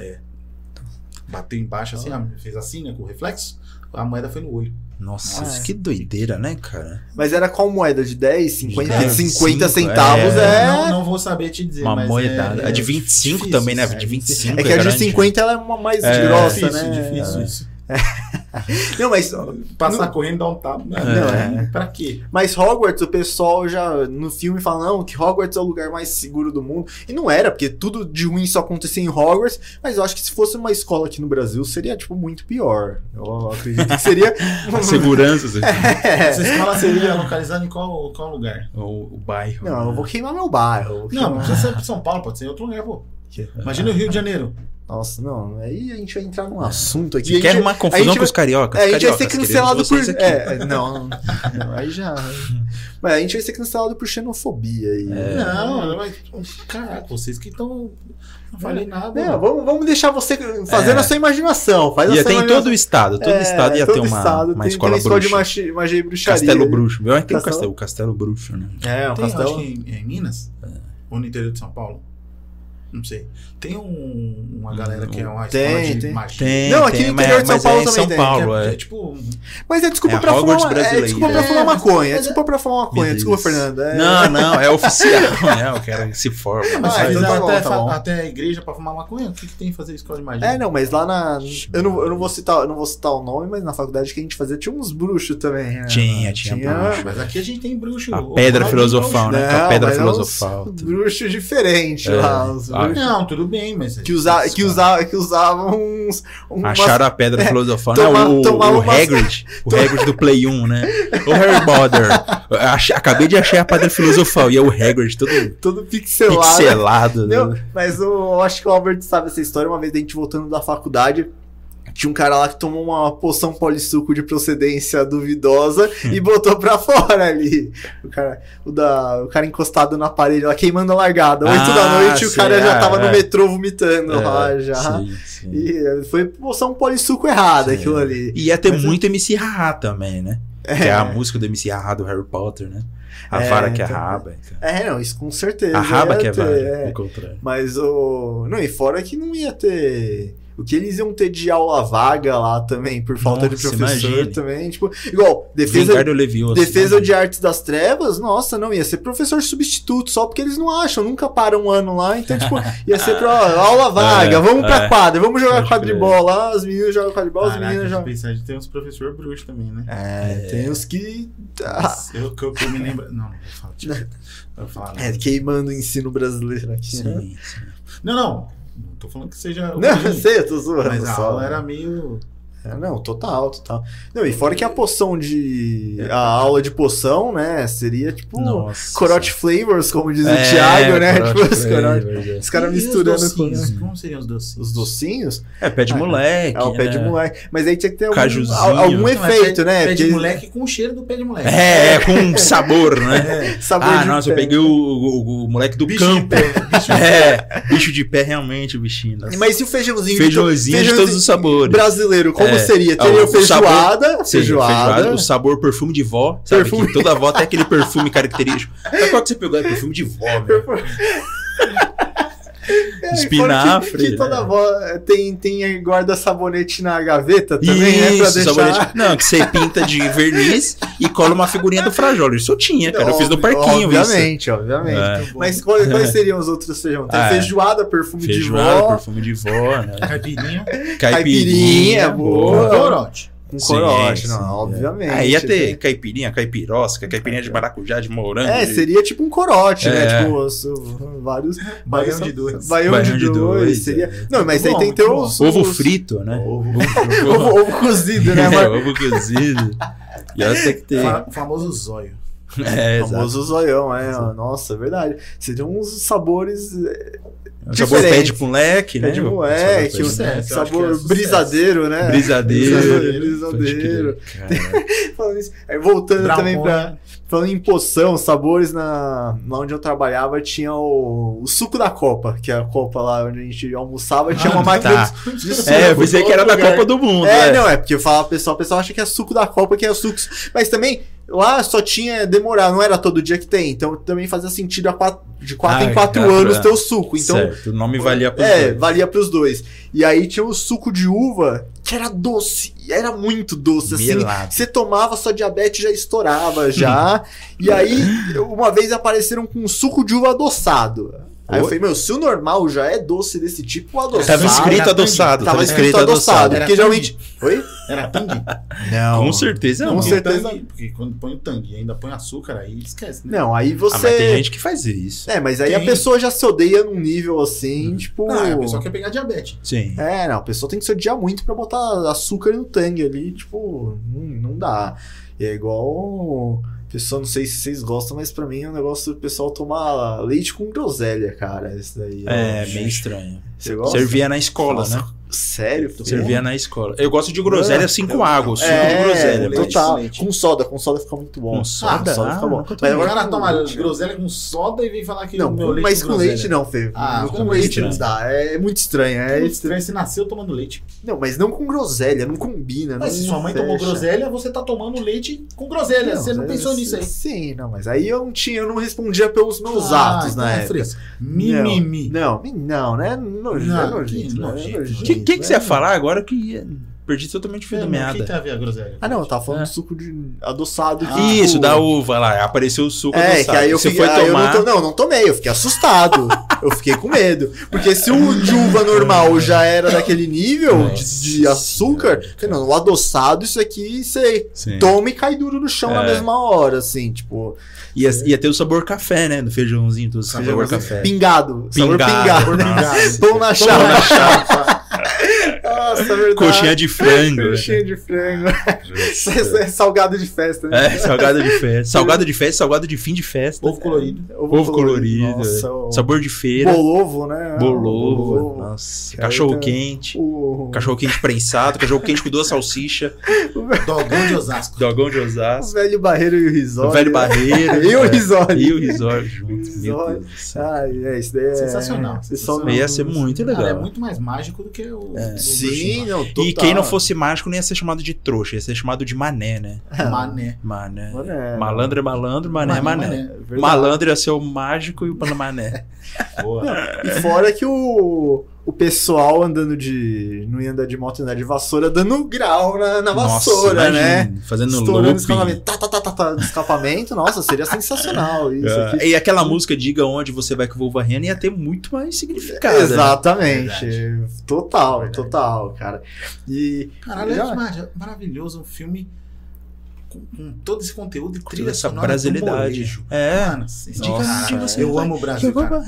Bateu embaixo assim, ah, fez assim, né? Com o reflexo. A moeda foi no olho.
Nossa,
Nossa.
que doideira, né, cara?
Mas era qual moeda? De 10, 50,
De
50
cinco,
centavos
é.
é...
Não, não vou saber te dizer.
Uma
mas
moedada.
É,
A de
é
25
difícil,
também, né?
é,
De 25
É que a de
grande.
50 ela é uma mais
É,
grossa,
difícil,
né?
difícil isso. [laughs]
Não, mas,
Passar correndo dá um tapa. Não,
É.
é. Pra quê?
mas Hogwarts, o pessoal já no filme fala, não, que Hogwarts é o lugar mais seguro do mundo. E não era, porque tudo de ruim só acontecia em Hogwarts. Mas eu acho que se fosse uma escola aqui no Brasil, seria, tipo, muito pior. Eu acredito que seria... [laughs]
A segurança, assim.
Essa escola seria localizada em qual, qual lugar?
o, o bairro.
Não, eu vou queimar meu bairro.
Não, não
queimar-
precisa ser São Paulo, pode ser em outro lugar, pô. Imagina o Rio de Janeiro.
Nossa, não, aí a gente vai entrar num assunto aqui.
Quer
gente-
arrumar
a
confusão
gente
com os cariocas?
É, a gente vai ser
Cariocas,
cancelado por. É, não, não, aí já. Mas a gente vai ser cancelado por xenofobia aí.
É.
Não, mas. Caraca, vocês que estão. Não falei nada.
Não, vamos, vamos deixar você fazendo
É.
a sua imaginação. Faz
Ia ter em todo o estado. Todo
É,
estado ia
todo
ter uma,
estado
uma
tem,
escola
tem escola de
bruxa.
magia, magia e bruxaria.
Castelo Bruxo. Meu, tem um
Castelo-
castelo, o Castelo Bruxo, né?
É, o
Tem,
castelo.
acho que em, em Minas? Ou no interior de São Paulo? Não sei. Tem um- uma galera que é uma
Tem,
escola de
tem.
magia.
Tem,
Não, aqui
tem,
no
mas-
interior de São
mas
Paulo
é
também
São
tem,
Paulo,
É,
é.
é tipo.
Mas é desculpa
É
pra
Hogwarts
fumar. É desculpa pra
É,
fumar
mas-
maconha. É
mas
desculpa pra fumar maconha. Desculpa, Fernando. É...
Não, não, é oficial, [laughs] né? O cara se forma.
Mas
Ah,
eles
então tá bom,
até,
tá
até a igreja pra fumar maconha, o que, que tem que fazer escola de magia?
É, não, mas lá na. Eu não, eu não vou citar, eu não vou citar o nome, mas na faculdade que a gente fazia tinha uns bruxos também. né?
Tinha, tinha bruxo.
Mas aqui a gente tem bruxo.
A pedra filosofal, né? A pedra
mas é
filosofal.
diferentes
É.
lá. Bruxos
Não, tudo bem, mas.
que, usa, que, usa, que usavam uns. umas-
Acharam a pedra
É,
filosofal.
toma-
não, o,
tomar
o
uma-
Hagrid. O Hagrid do Play 1, né? O Harry Potter. Acabei de achar a pedra filosofal. E é o Hagrid todo
todo pixelado.
pixelado. né?
Mas o- eu acho que o Albert sabe essa história. Uma vez a gente voltando da faculdade. Tinha um cara lá que tomou uma poção polissuco de procedência duvidosa e botou pra [laughs] fora ali. O cara, o, da, o cara encostado na parede, lá queimando a largada. Oito
Ah,
da noite, o
sei,
cara já
ah,
tava no
é.
metrô vomitando
É,
lá já.
sim, sim.
E foi poção polissuco errada
Sim.
aquilo ali.
E ia ter
Mas-
muito MC Haha também, né? Que é a música do MC Haha do Harry Potter, né? A
É,
vara que é
então-
raba.
É, não, isso com certeza.
A raba que é vara.
é. Mas o. Não, e fora que não ia ter. O que eles iam ter de aula vaga lá também, por falta de
Nossa,
professor
imagine.
também. Tipo, igual, defesa, defesa
né?
de artes das trevas, nossa, não, ia ser professor substituto, só porque eles não acham, nunca param um ano lá, então, tipo, ia ser pra ó, aula [laughs] vaga,
É,
vamos pra
é.
quadra, vamos jogar quadribol lá, as meninas jogam quadribol, as
Caraca,
meninas
se
jogam.
pensar, tem uns professor bruxo também, né?
É, tem os que. Ah,
eu, que eu, que eu me lembro. Não, não vou falar. Tipo, não vou falar
é,
nada.
queimando o ensino brasileiro aqui. né?
Sim, sim.
Não, não. Não tô falando que seja.
Não, [laughs] sei, eu tô zoando.
Mas a
só.
aula era meio.
É, não, total, total. Não, e fora que a poção de. A aula de poção, né? Seria tipo.
Nossa.
Corote flavors, como diz o
É,
Thiago, né?
corote
Tipo, os, corote,
é.
os caras misturando
os
com.
docinhos? Como seriam os docinhos?
Os docinhos?
É, pé de
Ah,
moleque.
É o pé de
né?
moleque. Mas aí tinha que ter algum,
Cajuzinho.
al- algum
é
efeito,
pé,
né?
Pé de
Porque
moleque com o cheiro do pé de moleque.
É, é, com sabor, né? [laughs]
sabor
Ah,
de
nossa, eu
pé.
peguei o, o- o moleque do
Bicho de
campo.
pé, bicho de [laughs]
É, bicho de pé realmente, o bichinho. nossa.
Mas e o feijãozinho?
Feijãozinho de todos os sabores.
Brasileiro, como
É.
seria?
Ah,
Teria
o
feijoada,
Sim,
feijoada.
O sabor perfume de vó. Sabe
Perfume.
que toda vó tem aquele perfume característico. [laughs] Sabe qual que você pegou? É perfume de vó.
É,
espinafre,
Que, que toda avó tem, tem guarda sabonete na gaveta também, né? Pra
Isso,
deixar.
sabonete. Não, que você pinta de verniz e cola uma figurinha do Frajola. Isso eu tinha, cara. Eu fiz no parquinho isso.
Obviamente, obviamente.
É.
Mas quais, [laughs] quais seriam os outros feijão? Tem
Ah, é.
feijoada, perfume
Feijoada,
de vó,
perfume de vó, né?
Caipirinha.
caipirinha, boa.
Corote.
Com corote,
sim,
não,
é.
obviamente.
Aí ia ter
né?
caipirinha, caipirosca, caipirinha de maracujá, de morango.
É,
de...
seria tipo um corote,
É.
né? Tipo, os- vários.
Baião de dois.
Baião, de,
de
dois. seria...
é.
Não, mas
Muito
aí
bom,
tem que ter os.
Ovo
os-
frito, né?
Ovo. [laughs]
Ovo, ovo cozido, né?
É,
Mas...
ovo cozido. E ela tem que ter.
O famoso zóio.
É,
O
exato.
famoso zoião, é. Nossa, é verdade. Seriam uns sabores. É,
É um sabor pé
diferente.
de moleque, né?
É de
Um
moleque,
sabor
um
pé de
É, eu acho que é
sabor
sucesso.
brisadeiro, né?
Brisadeiro.
Brisadeiro. [laughs] Falando isso, aí voltando também pra. Falando em poção, sabores, na, lá onde eu trabalhava tinha o, o suco da Copa, que é a Copa lá onde a gente almoçava, tinha uma
Ah,
máquina
tá.
de, de suco.
É, eu pensei que era da
Lugar.
Copa do Mundo.
É,
é.
não, é porque eu falava pessoal, o pessoal acha que é suco da Copa, que é sucos. Mas também, lá só tinha demorar, não era todo dia que tem. Então também fazia sentido quatro, de 4
Ah,
em 4
quatro
anos
anos.
ter o suco. Então,
certo, o nome valia pros
é,
dois.
valia pros dois. E aí tinha o suco de uva, que era doce. E era muito doce, assim. Você tomava, sua diabetes já estourava já. [laughs] e aí, uma vez apareceram com um suco de uva adoçado. Aí eu falei, meu, se o normal já é doce desse tipo, o adoçado.
Tava escrito adoçado.
Tava
Tava
escrito adoçado.
Era
Porque geralmente. Oi?
Era tangue. [laughs]
Não.
Com certeza
Com
não.
Porque
certeza.
tangue- Porque quando põe o tangue e ainda põe açúcar, aí esquece, né?
Não, aí
Ah,
você.
mas tem gente que faz isso.
É, mas aí
Tem.
a pessoa já se odeia num nível assim, tipo.
Ah, a pessoa quer pegar diabetes.
Sim.
É, não, a pessoa tem que se odiar muito pra botar açúcar no tangue ali, tipo, não, não dá. E é igual. Pessoal, não sei se vocês gostam, mas pra mim é um negócio do pessoal tomar leite com groselha, cara. Isso daí.
É,
acho.
meio estranho.
Você gosta?
Servia na escola, né?
Sério? pô?
Servia na escola. Eu gosto de groselha assim com água, suco
É,
de groselha.
total.
leite.
Com soda, com soda fica muito bom.
Com soda?
soda
Ah,
fica bom. Mas agora
cara
com
toma
leite-
groselha com soda e vem falar que
Não,
meu leite
mas
com
com
groselha.
leite não, Fê.
Ah,
com
com
leite não
não.
dá. É muito estranho.
É
É
estranho, você nasceu tomando leite.
Não, mas não com groselha, não combina.
Mas
não
se sua mãe tomou
fecha.
groselha, você tá tomando leite com groselha. você não pensou nisso aí.
Sim, não, mas aí eu não tinha, eu não respondia pelos meus
Ah,
atos
então
na
é
época.
Mimimi.
Não, não, não, né? Nojento,
Não,
é nojento,
que
né?
nojento,
É
O que, que, que
né?
você ia falar agora que perdi totalmente o fio
É,
da
mas o
meada?
que tem a ver a groselha?
Ah, não, eu tava falando
É.
de suco de adoçado.
Ah,
Isso, da uva lá. Apareceu o suco
É,
adoçado.
que aí eu
Você
fiquei,
foi
aí eu
tomar.
não, to- não, não tomei, eu fiquei assustado. [laughs] eu fiquei com medo. Porque se o de uva normal já era daquele nível de, de açúcar, não, o adoçado, isso aqui você
Sim.
toma e cai duro no chão na
É.
mesma hora, assim, tipo.
Ia, ia ter o sabor café, né? No feijãozinho, do sabor
Sabor
café.
Pingado. Sabor
Pingado,
pingado.
Sabor pingado.
Pão na chapa.
na chapa. [laughs]
Nossa, é verdade.
Coxinha de frango.
Coxinha de frango. [laughs] É salgado de festa, né?
É, salgado de festa. [laughs] Salgado de festa, salgado de fim de festa.
Ovo colorido.
Ovo colorido.
Nossa,
é.
o
Sabor de feira.
bolovo, né?
Bolovo.
Bolovo.
Nossa. Cachorro quente.
O...
Cachorro quente prensado. Cachorro quente com duas salsichas. [laughs]
Dogão de Osasco.
Dogão de
o
Osasco.
velho barreiro e o risório.
O velho barreiro.
E o
é.
risório.
E o risório junto. Meu
Risório.
Deus do céu.
Ai, é, isso daí é...
Sensacional, sensacional.
Ia ser muito legal.
Cara, é muito mais mágico do que o. do
Sim, não, total.
E quem não fosse mágico nem ia ser chamado de trouxa, ia ser chamado de mané, né?
lá. Mané.
Mané.
Mané.
Malandro é malandro, mané é mané.
É verdade.
Malandro ia ser o mágico e o mané. [laughs]
Boa.
E fora que o, o pessoal andando de. Não ia andar de moto, ia andar de vassoura, dando grau na, na vassoura, né?
Fazendo
Estourando
looping.
escapamento. Tá, tá, tá, tá, tá, escapamento. Nossa, seria sensacional [laughs] isso
É,
aqui.
E aquela música Diga Onde Você Vai Que Eu Vou Varrendo ia ter muito mais significado. né?
Exatamente. Total,
Verdade.
total, cara. E.
Caralho, é mar- maravilhoso um filme com, com todo esse conteúdo e trilha
essa
sonora
brasilidade.
com
É.
Mano,
Diga você
eu
vai,
amo o Brasil, cara.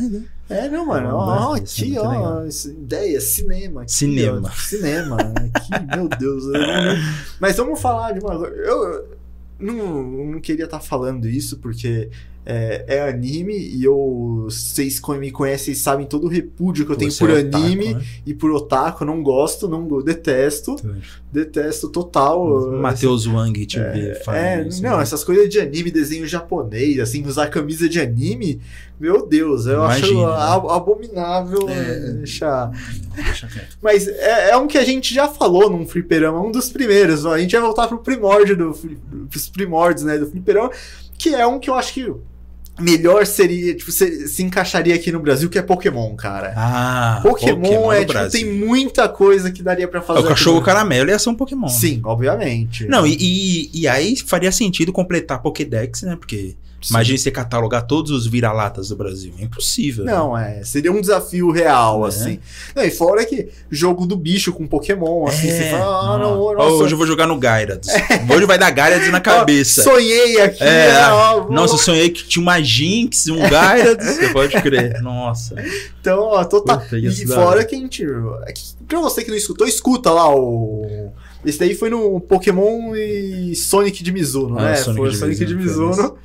É, não, mano. Ó,
é
aqui, ó. Ideia, cinema. Aqui,
Cinema.
ó, cinema. Aqui, meu Deus. eu não- Mas vamos falar de uma. Eu, eu não, não queria estar falando isso porque é, é anime e eu. Vocês me conhecem e sabem todo o repúdio que eu tenho
Você
por
é otaku,
anime
né?
e por otaku. Não gosto, não detesto. Detesto total.
Matheus Wang te
É, é,
isso,
não,
né?
essas coisas de anime, desenho japonês, assim, usar camisa de anime, meu Deus, eu acho
Imagina, né?
a- abominável.
É.
deixar.
Deixa.
Mas é, é um que a gente já falou num fliperama, um dos primeiros, ó, a gente vai voltar pro primórdio do, pros primórdios, né, do fliperama, que é um que eu acho que melhor seria, tipo, se, se encaixaria aqui no Brasil, que é Pokémon, cara.
Ah,
Pokémon, é,
no
tipo, tem muita coisa que daria pra
É,
fazer.
O
aqui
cachorro caramelo ia ser um Pokémon.
Sim, obviamente.
Não, e, e, e aí faria sentido completar Pokédex, né? Porque Imagina você catalogar todos os vira-latas do Brasil. É impossível. né?
Não, é. Seria um desafio real,
É.
assim. Não, e fora que jogo do bicho com Pokémon, assim, você fala, ah, não, nossa,
Hoje eu vou jogar no Gyarados. [laughs] Hoje vai dar Gyarados na cabeça.
sonhei aqui,
É,
né, ó,
Nossa, eu sonhei que tinha uma Jinx, um Gyarados. [laughs] Você pode crer. Nossa.
Então, ó, total.
Puta, ia
E fora que a gente. é Pra você que não escutou, escuta lá o. Esse daí foi no Pokémon e Sonic de Mizuno,
Ah,
né?
Sonic
foi
de
Sonic de
Mizuno,
Mizuno.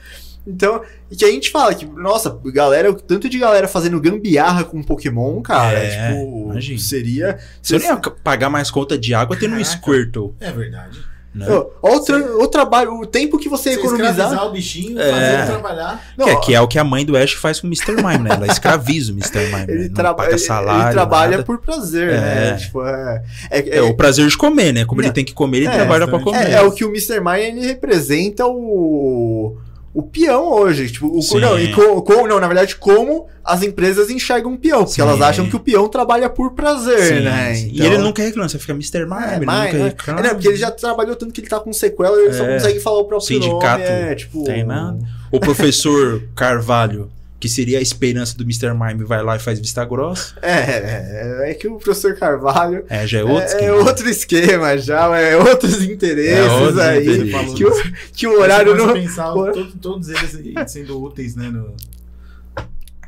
Então, e que a gente fala que, nossa, galera, o tanto de galera fazendo gambiarra com Pokémon, cara,
É,
tipo,
imagina.
seria.
Você não ia pagar mais conta de água tendo um. Squirtle.
É verdade.
Né?
Ó o, tra- o trabalho, o tempo que você,
Você
economizar.
escravizar o bichinho,
É.
fazer ele trabalhar.
Não,
que, é, que é o que a mãe do Ash faz com o Mr. Mime, né? Ela escraviza o Mr. Mime.
ele,
né? Paga salário.
ele trabalha
nada.
por prazer,
É.
né? Tipo, é, é,
É, o prazer de comer, né? Como ele tem que comer, ele
É,
trabalha pra comer.
É, é o que o Mr. Mime ele representa o o peão hoje, tipo, o, não, e co- co- não, na verdade, como as empresas enxergam o peão, porque
Sim.
elas acham que o peão trabalha por prazer,
Sim,
né? Então-
E ele nunca reclama, você fica Mr. Mime,
é,
ele
mas,
nunca
né?
reclama.
É, não, porque ele já trabalhou tanto que ele tá com sequela, ele só
É.
consegue falar o próprio
Sindicato
nome, é, tipo...
tem nada. O professor [laughs] Carvalho, que seria a esperança do Mr. Mime, vai lá e faz vista grossa. [laughs]
É, é, é que o professor Carvalho
É, já é outro
é, é
esquema.
outro esquema já, é outros interesses
É outros
aí,
interesses.
Que, o, que o horário não...
pensar [laughs] todos eles sendo úteis, né? No,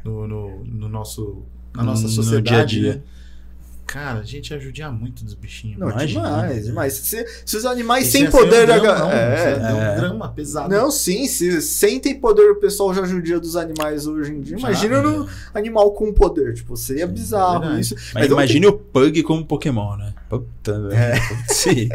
no, no, no nosso, na nossa
No
sociedade.
dia a dia.
né? Cara, a gente ia judiar muito dos bichinhos.
Não,
Imagina.
demais, demais. Se, se os animais sem
ia ser um
poder...
drama,
aga-
não,
é,
é.
um drama pesado.
Não, sim, se sem ter poder o pessoal já judia dos animais hoje em dia. Imagina
né?
no animal com poder, tipo, seria
Sim,
bizarro
verdade.
isso.
Mas
eu
imagine o Pug como Pokémon, né? Puta, [laughs] velho. [laughs] Sim.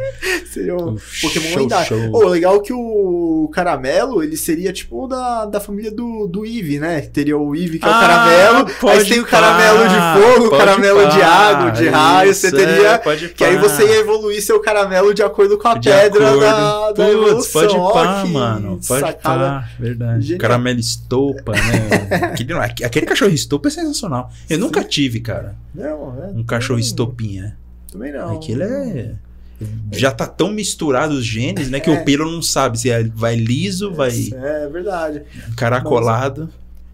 seria um Pokémon
show,
lendário.
show.
Ô, legal que o caramelo, ele seria tipo da, da família do, do Eevee, né? Teria o Eevee, que é o
Ah,
caramelo, aí tem o caramelo de fogo, o caramelo de água, de raio, você teria...
é, pode
Que aí você ia evoluir seu caramelo de acordo com a
De
pedra
acordo.
da, da
Putz,
evolução.
Pode pá,
que
mano. Pode
sacada.
pá. Verdade.
Genial.
Caramelo estopa, né? [laughs] aquele, aquele cachorro estopa é sensacional. Eu nunca tive, cara,
Não, é,
um cachorro estopinha.
Também não.
Aquilo é. Já tá tão misturado os genes, né? Que
É.
o pelo não sabe se é- vai liso, vai
É verdade.
caracolado.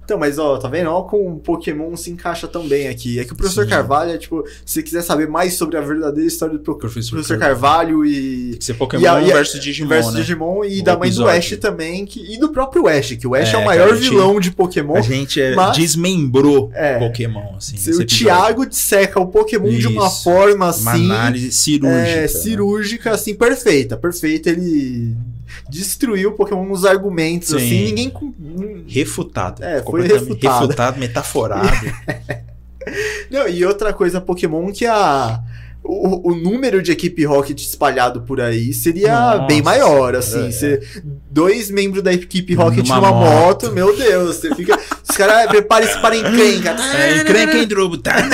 Então, mas ó, tá vendo? Ó, com o Pokémon se encaixa tão bem aqui. É que o professor
Sim.
Carvalho é tipo, se você quiser saber mais sobre a verdadeira história do pro-
Professor
professor,
Carvalho.
Carvalho e.
Tem que ser Pokémon
E a- e a-
versus Digimon,
versus
né?
Digimon e
O
da mãe
episódio.
do Ash também, que, e do próprio Ash, que o Ash é,
É,
o maior
gente-
vilão de Pokémon.
A gente é,
Mas-
desmembrou
É.
Pokémon, assim.
Se o. Thiago disseca o Pokémon de uma
Isso.
forma
Uma
assim.
análise cirúrgica.
é,
né?
cirúrgica, assim, perfeita. Perfeita. Ele destruiu o Pokémon nos argumentos,
Sim.
assim, ninguém.
Refutado.
É, foi refutado.
refutado, metaforado. [laughs]
Não, e outra coisa Pokémon que a. O, o número de equipe Rocket espalhado por aí seria
Nossa
bem maior, assim.
é.
Você, dois membros da equipe Rocket
Numa
numa moto,
moto.
meu Deus, você fica. Os caras preparem-se para encrenca.
é, encrenca em drobo. Tá, [laughs]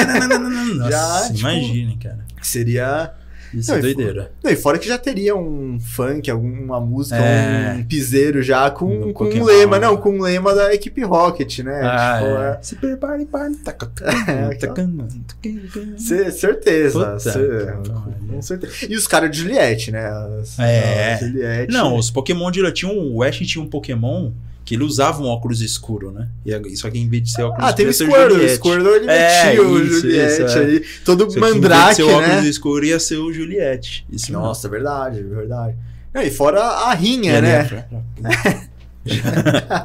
Nossa,
Já, tipo,
imagine, cara.
Seria.
Isso
Não,
é
e
doideira.
Não, e fora que já teria um funk, alguma música,
É.
um piseiro já com,
No
com um lema, não, com um lema da equipe Rocket, né?
Ah,
Tipo,
é.
é.
Se prepare para... taca,
É, certeza. Com, certeza. E os caras de Juliette, né? As-
É.
a Juliette.
Não, os Pokémon de tinha um, o Ash tinha um Pokémon que ele usava um óculos escuro, né? E só que em vez de ser óculos
Ah, tem o
escuro, ia ser
Squirtle. O. Squirtle ele
É,
metia o
isso,
Juliette
isso, é.
ali. Todo
Só que em vez de
mandrake,
ser o óculos
né?
escuro ia ser o Juliette. Isso mesmo.
Nossa, verdade, verdade. Não, e fora a rinha,
E
né?
é- [laughs] [laughs]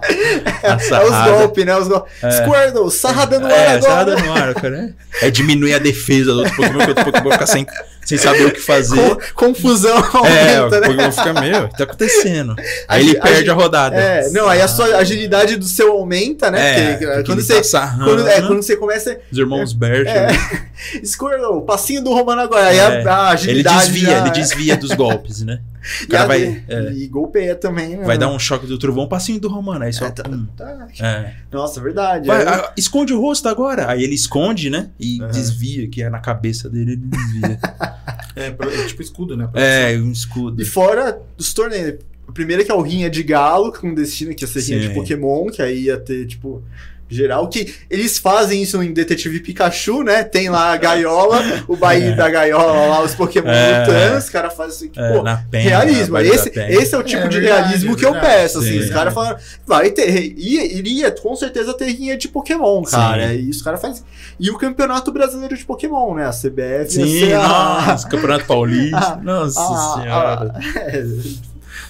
É os golpes, né? Os golpes.
É.
Squirtle, sarrada no ar
É,
agora.
sarrada no ar, cara. É diminuir a defesa do outro Pokémon, que o outro Pokémon fica sem, sem saber o que fazer.
Confusão
É, o
aumenta, né?
Pokémon fica, meu, o que tá acontecendo? [laughs] Aí ele perde
agi-
a rodada.
É, não, aí a sua agilidade do seu aumenta, né?
É,
Porque,
porque
quando
ele
você.
tá
Quando, é, quando você começa.
os irmãos Bert,
É,
né? [laughs]
Squirtle, passinho do Romano agora. Aí
É,
a, a
ele
agilidade.
desvia,
já-
ele desvia dos golpes, né? O cara
a-
vai, é,
e golpeia também, né?
vai dar um choque do trovão, passinho do Romano, aí só...
É, tá- tá.
É.
Nossa, verdade.
Vai,
é.
ah, esconde o rosto agora. Aí ele esconde, né? E
Aham.
desvia, que é na cabeça dele, ele desvia. [laughs]
É, é tipo escudo, né?
é, um escudo.
E fora dos torneios. O primeiro que é o Rinha de Galo, com destino que ia ser Rinha de Pokémon, que aí ia ter, tipo. Geral, que eles fazem isso em Detetive Pikachu, né? Tem lá a gaiola, o baile da gaiola lá, os Pokémon
É.
lutando, os caras fazem assim,
É,
pô,
na penha,
realismo. Esse, esse é o tipo
É
de
verdade,
realismo
é
que eu peço, assim.
Sim,
os
é.
caras falaram, vai ter, ia, iria com certeza ter rinha de Pokémon, cara.
Sim.
E os caras fazem. E o Campeonato Brasileiro de Pokémon, né? A CBF
Sim,
a-
nossa, Campeonato [laughs] Paulista.
Ah,
nossa
a-
senhora.
a- é,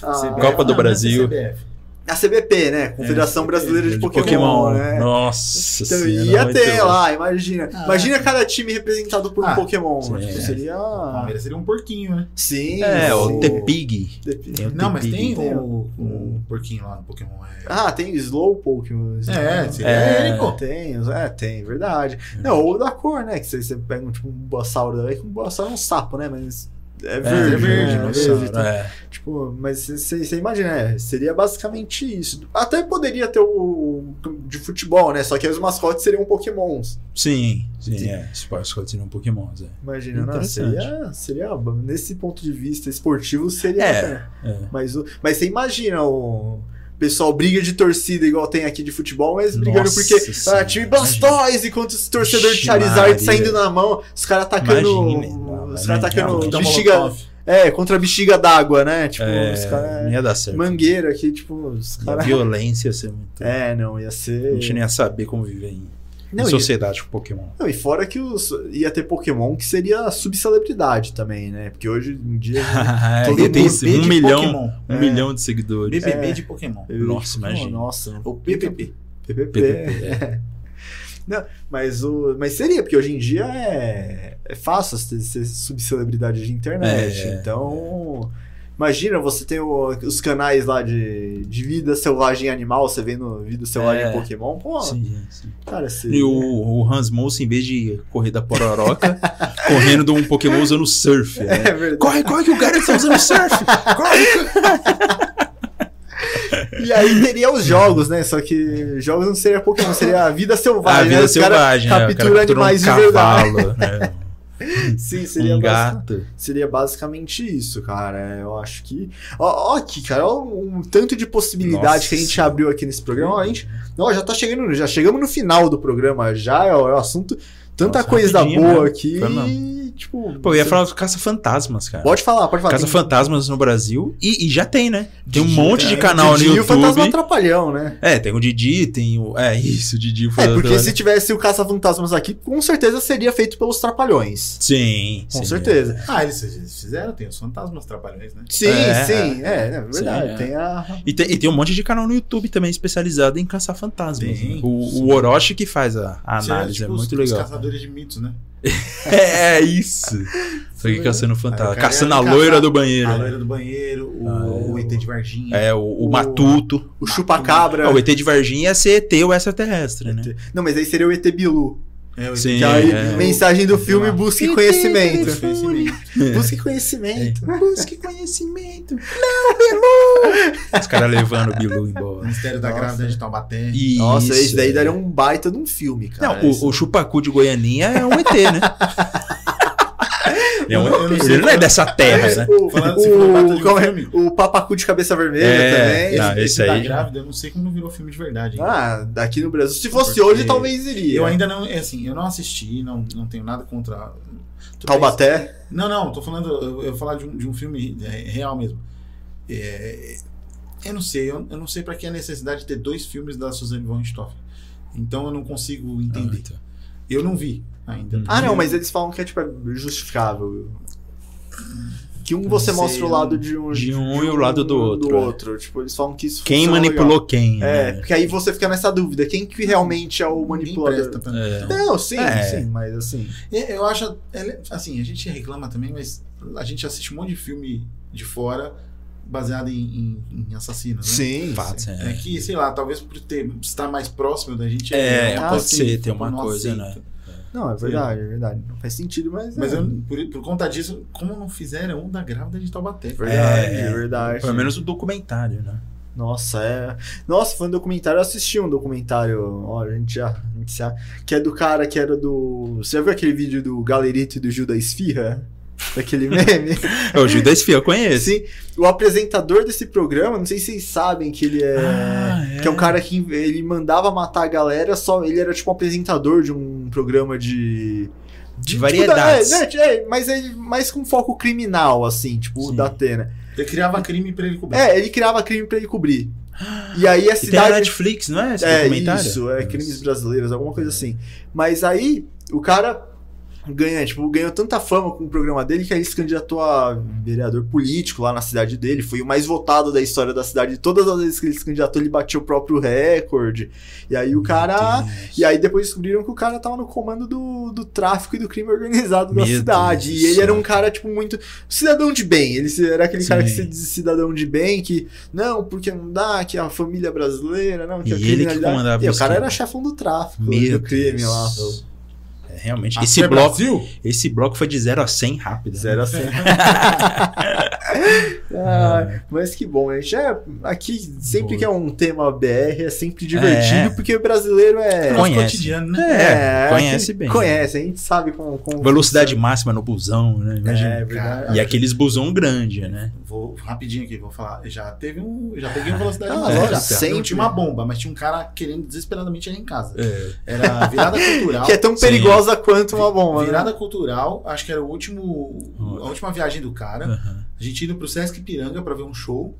a-
CBF,
Copa do
é
Brasil.
CBF.
A CBP, né? Confederação
É,
Brasileira de
de
Pokémon,
Pokémon.
né?
Nossa
Então,
senhora.
ia ter lá, imagina.
Ah,
imagina cada time representado por um
Ah,
Pokémon.
sim.
Tipo,
É.
seria.
O Palmeiras seria um porquinho, né?
Sim.
É, o
sim.
The-Pig. Tem o
Não, mas tem o, o porquinho lá no Pokémon. É,
Ah, tem Slowpoke. mas-
é, seria
É.
ele, pô.
Tem, é, tem, verdade. Não, ou da cor, né? Que você, você pega um, tipo um Bulbasaur daí, que um Bulbasaur é um sapo, né? Mas é verde,
é verde,
né?
não
É verde, então,
É.
Tipo, mas você imagina, é, seria basicamente isso. Até poderia ter o de futebol, né? Só que os mascotes seriam pokémons.
Sim, sim,
Sim.
é. Sports continuam Pokémon, é.
Imagina, não, seria, seria, nesse ponto de vista esportivo, seria.
É.
né?
é.
Mas você imagina o pessoal briga de torcida igual tem aqui de futebol, mas brigando
Nossa
porque
Senhora,
ah, time Blastoise enquanto os torcedores de Charizard
Maria.
saindo na mão, os caras atacando.
Imagine,
os caras atacando
não,
um
bexiga. É, contra a bexiga d'água, né? Tipo,
É,
os caras.
não ia dar certo.
Mangueira aqui, tipo, os
E A
caras.
violência ia ser muito.
É, não, ia
A
ser.
gente nem ia saber como viver em,
Não,
em
e-
sociedade com Pokémon.
Não, e fora que os, ia ter Pokémon que seria subcelebridade também, né? Porque hoje em dia. [laughs]
Todo
mundo
tem um milhão,
Pokémon.
um
É.
milhão de seguidores.
BBB
É.
de Pokémon.
Nossa, imagina.
Nossa,
O PPP.
PPP. É. Não, mas, o, mas seria, porque hoje em dia é, é fácil ser, ser subcelebridade de internet.
É.
Então, imagina, você tem o- os canais lá de, de vida selvagem animal, você vendo vida selvagem
É.
Pokémon. Pô,
Sim, sim.
cara, seria...
E o, o Hans Mouse, em vez de correr da pororoca, [laughs] correndo de um Pokémon usando surf.
É
né?
verdade.
Corre, corre que o cara tá usando surf! Corre! [laughs]
E aí teria os jogos, né? Só que jogos não seria Pokémon, seria a vida
A
selvagem. né?
vida
cara
selvagem, né? Cara
captura
capturou
animais
um
de verdade.
cavalo, [laughs] né? [laughs]
Sim, seria
um
basic-
gato.
Seria basicamente isso, cara. Eu acho que. Ó, ó aqui, cara, ó, um tanto de possibilidade
Nossa.
que a gente abriu aqui nesse programa. Ó, a gente, ó, já tá chegando, já chegamos no final do programa, já é o assunto. Tanta
Nossa,
coisa boa
né?
aqui.
Foi
tipo.
Pô, eu ia
você-
falar dos caça-fantasmas, cara.
Pode falar, pode falar.
Caça-fantasmas no Brasil. E, e já tem, né? Tem um
Didi,
monte de
tem.
canal
Didi
no
e o Fantasma
YouTube.
Atrapalhão, né?
É, tem o Didi, tem o. É, isso, o Didi. o
É, porque
Atrapalhão.
se tivesse o Caça-Fantasmas aqui, com certeza seria feito pelos Trapalhões.
Sim,
Com
sim,
certeza.
Ah, eles, eles fizeram, tem os fantasmas trapalhões, né?
Sim,
É,
sim, é, é verdade.
Sim, é.
Tem a.
E tem, e tem um monte de canal no YouTube também especializado em caçar fantasmas.
Tem,
né? O, o Orochi que faz a, a
Seria,
análise,
tipo,
é
os-
muito
Os
legal.
caçadores de mitos, né? [laughs]
É, é isso. Só que caçando fantasma.
cara
Caçando a loira
caçar
do banheiro.
A
né?
loira do banheiro, o,
Ah,
o ET de Varginha.
É, o, o
O-
Matuto.
O Chupacabra.
Ah, o ET de Varginha ia ser ET ou extraterrestre, né?
Não, mas aí seria o ET Bilu.
É, o ET
Sim,
Que aí,
é.
mensagem do
Sei
filme, busque conhecimento.
Busque conhecimento.
Busque conhecimento.
Busque conhecimento. Não, Bilu! Os caras levando o Bilu
O
embora.
Mistério da
Nossa.
Grávida de Taubaté.
Isso,
Nossa, esse daí
é.
daria um baita de um filme, cara.
Não, o, o Chupacu de Goianinha é um ET, né? [laughs] Ele é um
Eu- eu
Ele não é dessa terra, né? [laughs]
O,
de
o,
um
é?
filme.
o Papacu de cabeça vermelha
É,
também.
não,
esse,
esse aí-
grávida, eu não sei como não virou filme de verdade. ainda.
Ah, daqui no Brasil. Se fosse
Porque
hoje, talvez iria.
Eu ainda não, é assim, eu não assisti, não, não tenho nada contra.
Taubaté.
Não, não, tô falando, eu, eu vou falar de um, de um filme real mesmo. É, eu não sei, eu, eu não sei pra que a necessidade de ter dois filmes da Suzanne von Richthofen. Então eu não consigo entender.
Ah, tá.
Eu não vi ainda.
Ah, não, mas eles falam que é tipo é justificável. Que um você mostra o lado
eu-
de um,
de um e o lado do outro, é.
outro. Tipo, eles falam que isso
Quem manipulou
legal.
quem?
É,
né?
porque aí você fica nessa dúvida. Quem que realmente é o manipulador?
É.
Não, sim,
É.
sim, mas assim.
É, Eu acho, assim, a gente reclama também, mas a gente assiste um monte de filme de fora baseado em, em- em assassinos, né?
Sim.
Fatos,
sim.
é.
É que, sei lá, talvez por ter, estar mais próximo da gente.
É,
uma
pode
coisa
ser, tem uma
não
coisa,
aceita.
né?
Não, é verdade, é verdade. Não faz sentido, mas.
Mas
é.
eu, por, por conta disso, como não fizeram um da grávida de Taubaté?
Verdade,
É,
é, verdade.
Pelo menos o documentário, né?
Nossa, é. Nossa, foi um documentário. Eu assisti um documentário. Ó, a gente já. a gente já- que é do cara que era do. Você já viu aquele vídeo do Galerito e do Gil da Esfirra? Daquele [laughs] meme.
É, o Judas Fio, eu conheço.
Sim, o apresentador desse programa, não sei se vocês sabem que ele é.
Ah, é.
Que é um cara que ele mandava matar a galera, só ele era tipo um apresentador de um programa de.
De variedades.
Tipo, da- é, é, mas ele mais com foco criminal, assim, tipo,
Sim.
o da Atena.
Ele criava crime pra ele cobrir.
É, ele criava crime pra ele cobrir. E aí a
E tem a
cidade.
Netflix, não é? Esse
É,
documentário?
isso, é
Nossa.
crimes brasileiros, alguma coisa assim. Mas aí, o cara ganha, tipo, ganhou tanta fama com o programa dele que aí ele se candidatou a vereador político lá na cidade dele. Foi o mais votado da história da cidade. Todas as vezes que ele se candidatou, ele bateu o próprio recorde. E aí o cara. E aí depois descobriram que o cara tava no comando do, do tráfico e do crime organizado da
Meu
cidade.
Deus
E ele era um cara, tipo, muito. Cidadão de bem. Ele era aquele cara que
Sim.
se diz cidadão de bem, que. Não, porque não dá, que a família brasileira, não, que
E
a
ele que
criminalidade-
comandava
E o cara era chefão do tráfico,
Meu
do crime
Deus.
lá.
É, realmente. Esse
é
bloco,
Brasil?
esse bloco foi de 0 a 100 rápido. né?
Zero a cem. [laughs] Ah, mas que bom, a gente é aqui sempre
Boa.
que é um tema BR é sempre divertido,
É.
porque o brasileiro é.
Conhece.
cotidiano, né?
É, conhece bem.
Conhece, a gente sabe como. como
Velocidade máxima no busão, né? Imagina.
É, verdade.
E aqueles busão grande, né?
Vou rapidinho aqui, vou falar. Já teve um. Já peguei uma velocidade [laughs]
Ah, lógico,
já.
sempre.
Não tinha uma bomba, mas tinha um cara querendo desesperadamente ir em casa.
É.
Era virada [laughs] cultural.
Que é tão
Sim.
perigosa quanto uma bomba. né?
Virada cultural, acho que era o último. A última viagem do cara.
Aham.
A gente indo pro Sesc Piranga pra ver um show.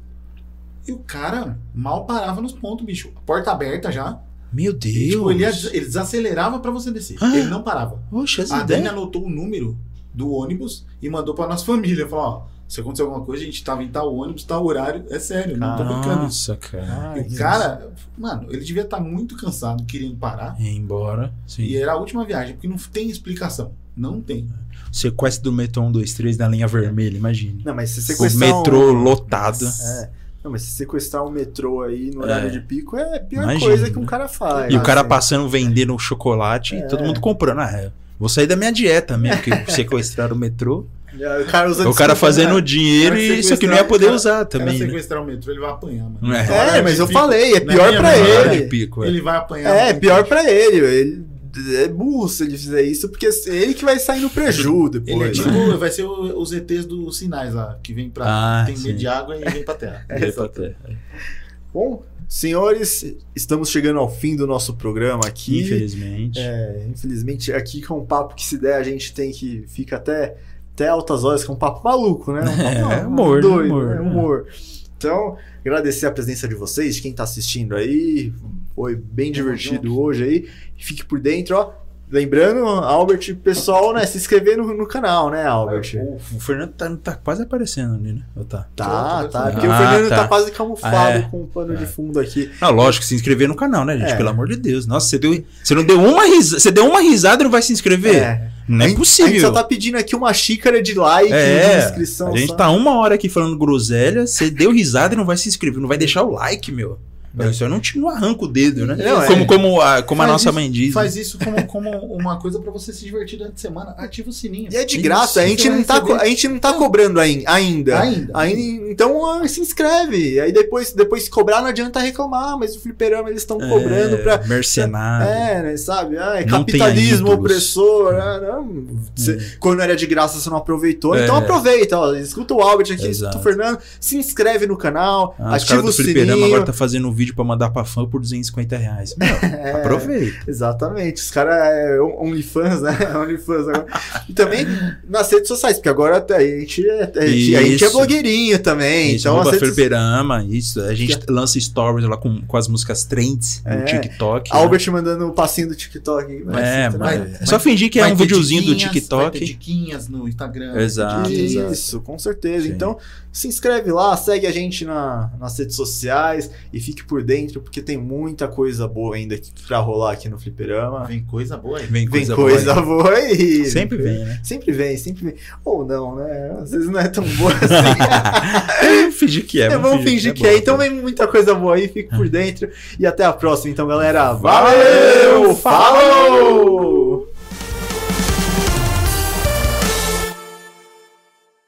E o cara mal parava nos pontos, bicho. Porta aberta já.
Meu
E,
Deus.
tipo, ele, ele desacelerava pra você descer.
Ah.
Ele não parava.
Poxa,
A Dani anotou o número do ônibus e mandou pra nossa [laughs] família. Falou, ó, se acontecer alguma coisa, a gente tava em tal ônibus, tal horário. É sério, não tô brincando.
Nossa, cara.
E o cara, mano, ele devia estar muito cansado, querendo parar.
Ir embora. Sim.
E era a última viagem, porque não tem explicação. Não tem.
Sequestro do metrô 1, 2, 3 na linha vermelha, imagine.
Não, mas se
O
sequestrar.
metrô
um...
lotado.
É. Não, mas se sequestrar um metrô aí no
É.
horário de pico é a pior
Imagina.
coisa que um cara faz.
E o cara
assim.
passando vendendo chocolate e
É.
todo mundo comprando. Ah, é. Vou sair da minha dieta mesmo, que [laughs] sequestraram o metrô.
É, O cara, usa
o cara fazendo
né?
dinheiro
Cara,
e isso aqui não ia poder
cara-
usar
Se
também,
ela
né?
sequestrar o metrô, ele vai apanhar, mano.
É.
É, mas eu falei, é
na
pior pra ele.
pico, é.
Ele vai apanhar.
É, pior pra ele. Ele é burro se ele fizer isso, porque é ele que vai sair no preju depois.
Ele é
né?
tipo, vai ser o- os ETs dos sinais lá, que vem pra.
Ah,
tem
sim.
medo de água e vem pra terra. [laughs]
É, exato.
pra terra.
Bom, senhores, estamos chegando ao fim do nosso programa aqui.
Infelizmente.
É, infelizmente, aqui com um papo que se der, a gente tem que fica até, até altas horas, que é um papo maluco, né? [laughs] Um papo
É, humor,
doido,
Humor,
né?
né?
humor. Então, agradecer a presença de vocês, de quem tá assistindo aí. Foi bem divertido hoje aí. Fique por dentro, ó. Lembrando, Albert, pessoal, né? Se inscrever no, no canal, né, Albert?
O, o Fernando tá, tá quase aparecendo ali, né? Ou tá?
Tá, tá.
Ah,
Porque o Fernando tá,
tá.
quase camuflado
É.
com o pano de
É.
fundo aqui.
Não, lógico, se inscrever no canal, né, gente?
É.
Pelo amor de Deus. Nossa, você deu. Você não deu uma risada. Você deu uma risada e não vai se inscrever?
É.
Não
A
é
gente- A gente
possível.
só tá pedindo aqui uma xícara de like, de
É,
inscrição.
a gente
só.
tá uma hora aqui falando groselha, você deu risada e não vai se inscrever, não vai deixar o like, meu. Isso eu não, te, não arranca o dedo, né?
Não, é.
como, como a, como a nossa
isso-
mãe diz.
Faz
né?
isso como, como uma coisa pra você se divertir durante a semana. Ativa o sininho.
E é de
Isso,
graça, a gente, não tá, a gente não tá cobrando ain- ainda.
Ainda.
Aí, então ah, se inscreve. Aí depois, depois se cobrar, não adianta reclamar, mas o fliperama eles estão cobrando
É,
pra.
Mercenário.
É, né, sabe? Ah, é
Não
capitalismo opressor. ah, não. Cê- Quando era de graça, você não aproveitou.
É.
Então aproveita, ó. Escuta o Albert aqui,
Exato.
escuta o Fernando. Se inscreve no canal,
Ah,
ativa o sininho.
agora tá fazendo um vídeo pra mandar pra fã por 250 reais. Meu, [laughs]
É.
aproveita.
Exatamente, os caras é OnlyFans, né? [laughs] OnlyFans agora. E também nas redes sociais, porque agora a gente é, a gente, a gente é blogueirinho também.
Isso,
então redes
fliperama, isso. A gente lança stories lá com, com as músicas trends
É.
no TikTok. né?
Albert mandando o passinho do TikTok. Vai
É, mas é só fingir que é um videozinho do TikTok.
diquinhas no Instagram.
Exato.
Isso, com certeza.
Sim.
Então, se inscreve lá, segue a gente na, nas redes sociais e fique por dentro, porque tem muita coisa boa ainda pra rolar aqui no Fliperama.
Vem coisa boa aí.
Vem
Vem
coisa,
coisa,
boa.
boa aí.
Sempre vem, né?
Sempre vem, sempre vem. Ou não, né? Às vezes não é tão boa [laughs] assim.
vamos fingir que é.
É, vamos fingir que é.
bom.
Então vem muita coisa boa aí, fique por dentro. E até a próxima, então, galera.
Valeu!
Valeu! Falou!